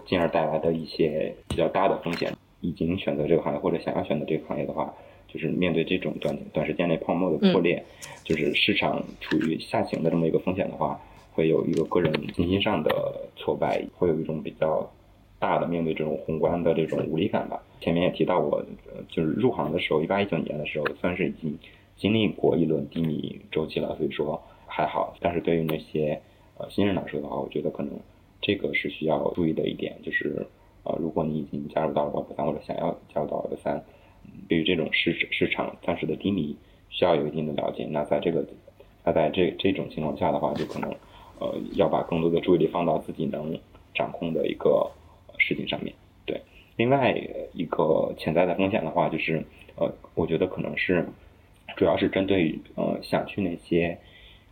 进而带来的一些比较大的风险。已经选择这个行业或者想要选择这个行业的话，就是面对这种短短时间内泡沫的破裂，就是市场处于下行的这么一个风险的话，会有一个个人信心上的挫败，会有一种比较大的面对这种宏观的这种无力感吧。前面也提到，我就是入行的时候，一八一九年的时候，算是已经经历过一轮低迷周期了，所以说还好。但是对于那些呃新人来说的话，我觉得可能。这个是需要注意的一点，就是，呃，如果你已经加入到了 Web 三或者想要加入到 Web 三，对于这种市市场暂时的低迷，需要有一定的了解。那在这个，那在这这种情况下的话，就可能，呃，要把更多的注意力放到自己能掌控的一个事情上面。对，另外一个潜在的风险的话，就是，呃，我觉得可能是，主要是针对于呃想去那些。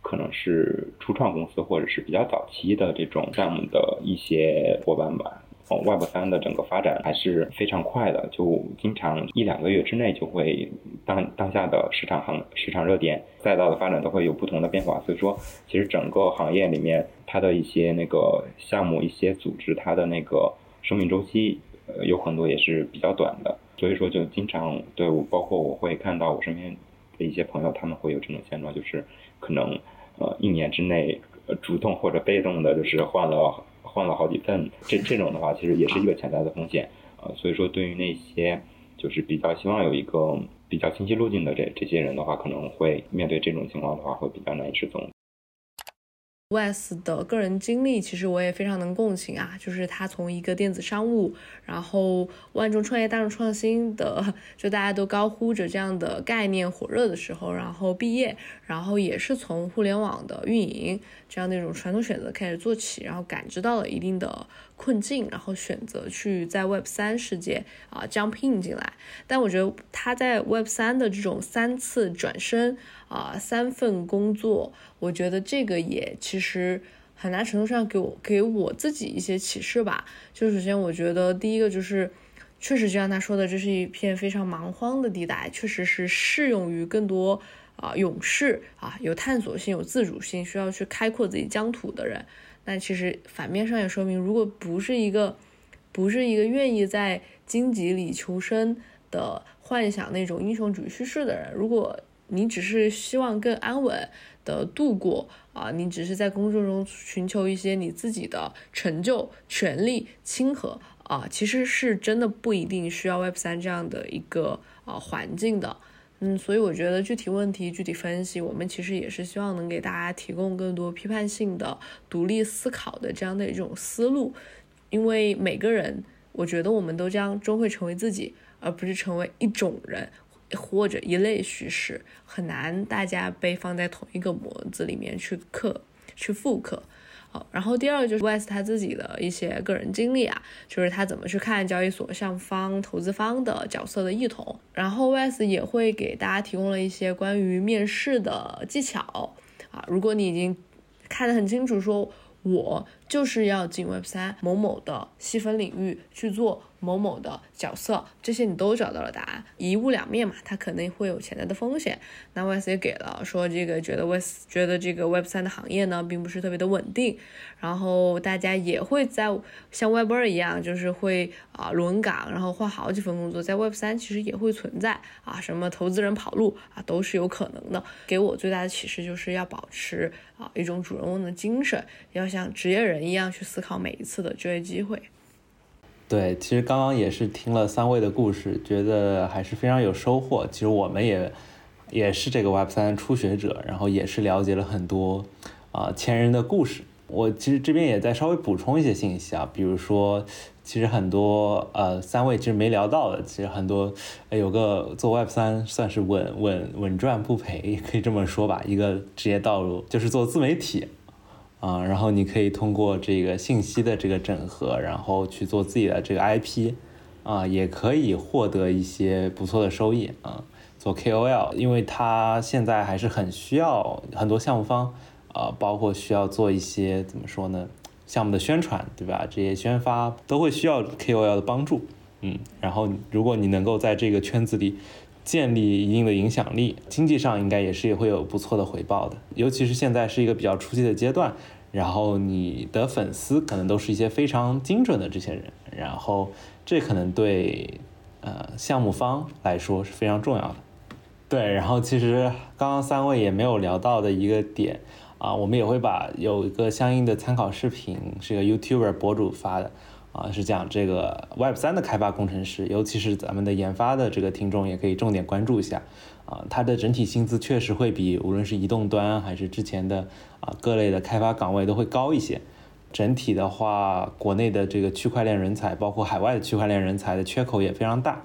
可能是初创公司或者是比较早期的这种项目的一些伙伴吧。哦，Web 三的整个发展还是非常快的，就经常一两个月之内就会当当下的市场行市场热点赛道的发展都会有不同的变化。所以说，其实整个行业里面它的一些那个项目、一些组织，它的那个生命周期呃有很多也是比较短的。所以说，就经常对我包括我会看到我身边的一些朋友，他们会有这种现状，就是可能。呃，一年之内，呃主动或者被动的，就是换了换了好几份，这这种的话，其实也是一个潜在的风险啊。所以说，对于那些就是比较希望有一个比较清晰路径的这这些人的话，可能会面对这种情况的话，会比较难以适从。Wes 的个人经历，其实我也非常能共情啊。就是他从一个电子商务，然后万众创业、大众创新的，就大家都高呼着这样的概念火热的时候，然后毕业，然后也是从互联网的运营这样那种传统选择开始做起，然后感知到了一定的困境，然后选择去在 Web 三世界啊 jump in 进来。但我觉得他在 Web 三的这种三次转身。啊，三份工作，我觉得这个也其实很大程度上给我给我自己一些启示吧。就首先，我觉得第一个就是，确实就像他说的，这是一片非常蛮荒的地带，确实是适用于更多啊勇士啊有探索性、有自主性，需要去开阔自己疆土的人。那其实反面上也说明，如果不是一个。不是一个愿意在荆棘里求生的幻想那种英雄主义叙事的人。如果你只是希望更安稳的度过啊，你只是在工作中寻求一些你自己的成就、权利、亲和啊，其实是真的不一定需要 Web 三这样的一个啊环境的。嗯，所以我觉得具体问题具体分析，我们其实也是希望能给大家提供更多批判性的、独立思考的这样的一种思路，因为每个人，我觉得我们都将终会成为自己，而不是成为一种人或者一类叙事，很难大家被放在同一个模子里面去刻、去复刻。好，然后第二个就是 Wes 他自己的一些个人经历啊，就是他怎么去看交易所上方投资方的角色的异同。然后 Wes 也会给大家提供了一些关于面试的技巧啊，如果你已经看得很清楚，说我就是要进 Web 三某某的细分领域去做。某某的角色，这些你都找到了答案，一物两面嘛，它可能会有潜在的风险。那 Wes 也给了说，这个觉得 Wes 觉得这个 Web 三的行业呢，并不是特别的稳定，然后大家也会在像 Web 二一样，就是会啊轮岗，然后换好几份工作，在 Web 三其实也会存在啊，什么投资人跑路啊，都是有可能的。给我最大的启示就是要保持啊一种主人翁的精神，要像职业人一样去思考每一次的就业机会。对，其实刚刚也是听了三位的故事，觉得还是非常有收获。其实我们也也是这个 Web 三初学者，然后也是了解了很多啊前人的故事。我其实这边也在稍微补充一些信息啊，比如说，其实很多呃三位其实没聊到的，其实很多有个做 Web 三算是稳稳稳赚不赔，可以这么说吧，一个职业道路就是做自媒体。啊，然后你可以通过这个信息的这个整合，然后去做自己的这个 IP，啊，也可以获得一些不错的收益啊。做 KOL，因为它现在还是很需要很多项目方，啊，包括需要做一些怎么说呢，项目的宣传，对吧？这些宣发都会需要 KOL 的帮助，嗯，然后如果你能够在这个圈子里建立一定的影响力，经济上应该也是也会有不错的回报的，尤其是现在是一个比较初期的阶段。然后你的粉丝可能都是一些非常精准的这些人，然后这可能对呃项目方来说是非常重要的。对，然后其实刚刚三位也没有聊到的一个点啊，我们也会把有一个相应的参考视频，是个 YouTuber 博主发的啊，是讲这个 Web 三的开发工程师，尤其是咱们的研发的这个听众也可以重点关注一下。啊，它的整体薪资确实会比无论是移动端还是之前的啊各类的开发岗位都会高一些。整体的话，国内的这个区块链人才，包括海外的区块链人才的缺口也非常大。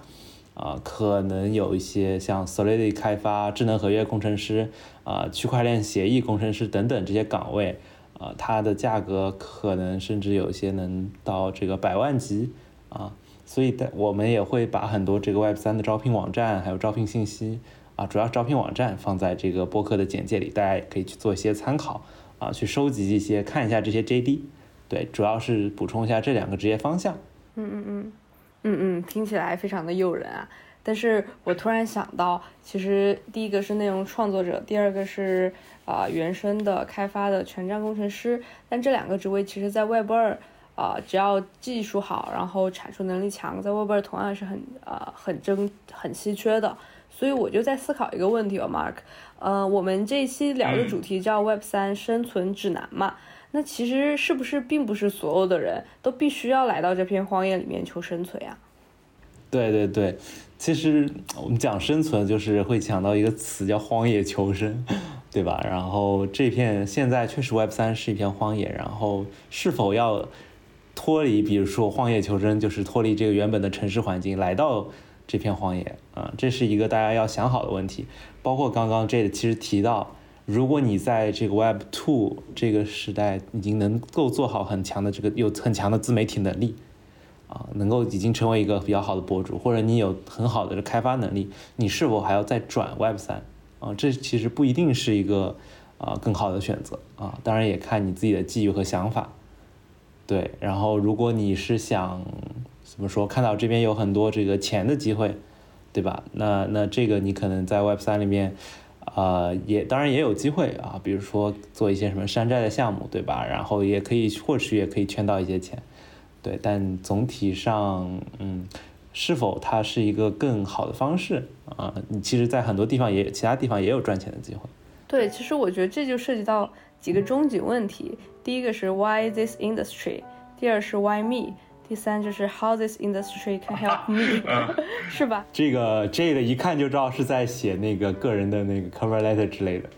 啊，可能有一些像 Solidity 开发、智能合约工程师、啊区块链协议工程师等等这些岗位，啊，它的价格可能甚至有些能到这个百万级啊。所以，我们也会把很多这个 Web 三的招聘网站还有招聘信息。啊，主要招聘网站放在这个播客的简介里，大家也可以去做一些参考啊，去收集一些，看一下这些 JD。对，主要是补充一下这两个职业方向。嗯嗯嗯嗯嗯，听起来非常的诱人啊！但是我突然想到，其实第一个是内容创作者，第二个是啊原生的开发的全站工程师。但这两个职位其实，在 Web 二啊，只要技术好，然后产出能力强，在 Web 二同样是很啊很争很稀缺的。所以我就在思考一个问题哦，Mark，呃，我们这一期聊的主题叫 Web 三生存指南嘛，那其实是不是并不是所有的人都必须要来到这片荒野里面求生存呀？对对对，其实我们讲生存就是会讲到一个词叫荒野求生，对吧？然后这片现在确实 Web 三是一片荒野，然后是否要脱离，比如说荒野求生，就是脱离这个原本的城市环境来到。这片荒野啊，这是一个大家要想好的问题。包括刚刚这其实提到，如果你在这个 Web Two 这个时代已经能够做好很强的这个有很强的自媒体能力啊，能够已经成为一个比较好的博主，或者你有很好的开发能力，你是否还要再转 Web 三啊？这其实不一定是一个啊更好的选择啊。当然也看你自己的机遇和想法。对，然后如果你是想。怎么说？看到这边有很多这个钱的机会，对吧？那那这个你可能在 Web 三里面，呃，也当然也有机会啊。比如说做一些什么山寨的项目，对吧？然后也可以或许也可以圈到一些钱。对，但总体上，嗯，是否它是一个更好的方式啊？你其实，在很多地方也，其他地方也有赚钱的机会。对，其实我觉得这就涉及到几个终极问题。第一个是 Why this industry？第二是 Why me？第三就是 How this industry can help me？[laughs] [laughs] 是吧？这个这个一看就知道是在写那个个人的那个 cover letter 之类的。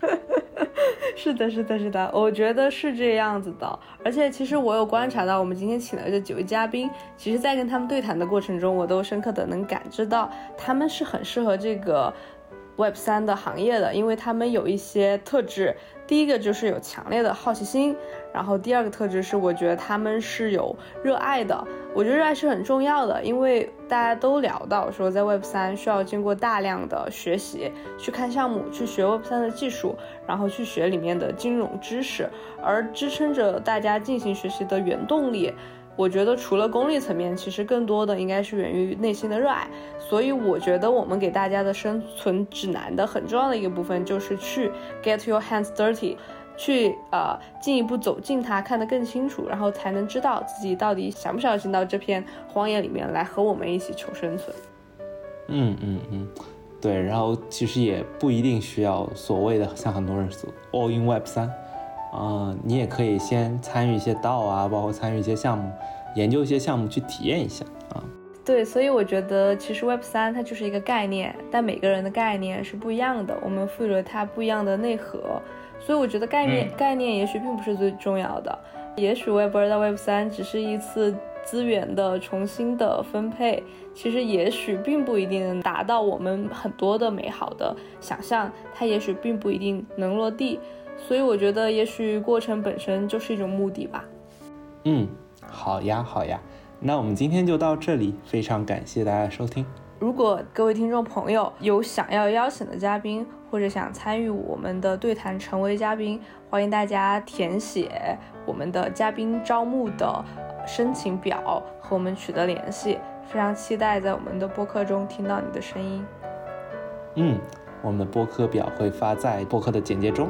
是的，是的，是的，我觉得是这样子的。而且其实我有观察到，我们今天请来的几位嘉宾，其实在跟他们对谈的过程中，我都深刻的能感知到，他们是很适合这个 Web 三的行业的，因为他们有一些特质。第一个就是有强烈的好奇心，然后第二个特质是我觉得他们是有热爱的。我觉得热爱是很重要的，因为大家都聊到说，在 Web 三需要经过大量的学习，去看项目，去学 Web 三的技术，然后去学里面的金融知识，而支撑着大家进行学习的原动力。我觉得除了功利层面，其实更多的应该是源于内心的热爱。所以我觉得我们给大家的生存指南的很重要的一个部分就是去 get your hands dirty，去呃进一步走进它，看得更清楚，然后才能知道自己到底想不想进到这片荒野里面来和我们一起求生存。嗯嗯嗯，对。然后其实也不一定需要所谓的像很多人说 all in web 三。啊，你也可以先参与一些道啊，包括参与一些项目，研究一些项目去体验一下啊。对，所以我觉得其实 Web 三它就是一个概念，但每个人的概念是不一样的，我们赋予了它不一样的内核。所以我觉得概念概念也许并不是最重要的，也许 Web 二到 Web 三只是一次资源的重新的分配，其实也许并不一定能达到我们很多的美好的想象，它也许并不一定能落地。所以我觉得，也许过程本身就是一种目的吧。嗯，好呀，好呀，那我们今天就到这里，非常感谢大家收听。如果各位听众朋友有想要邀请的嘉宾，或者想参与我们的对谈成为嘉宾，欢迎大家填写我们的嘉宾招募的申请表和我们取得联系。非常期待在我们的播客中听到你的声音。嗯。我们的播客表会发在播客的简介中。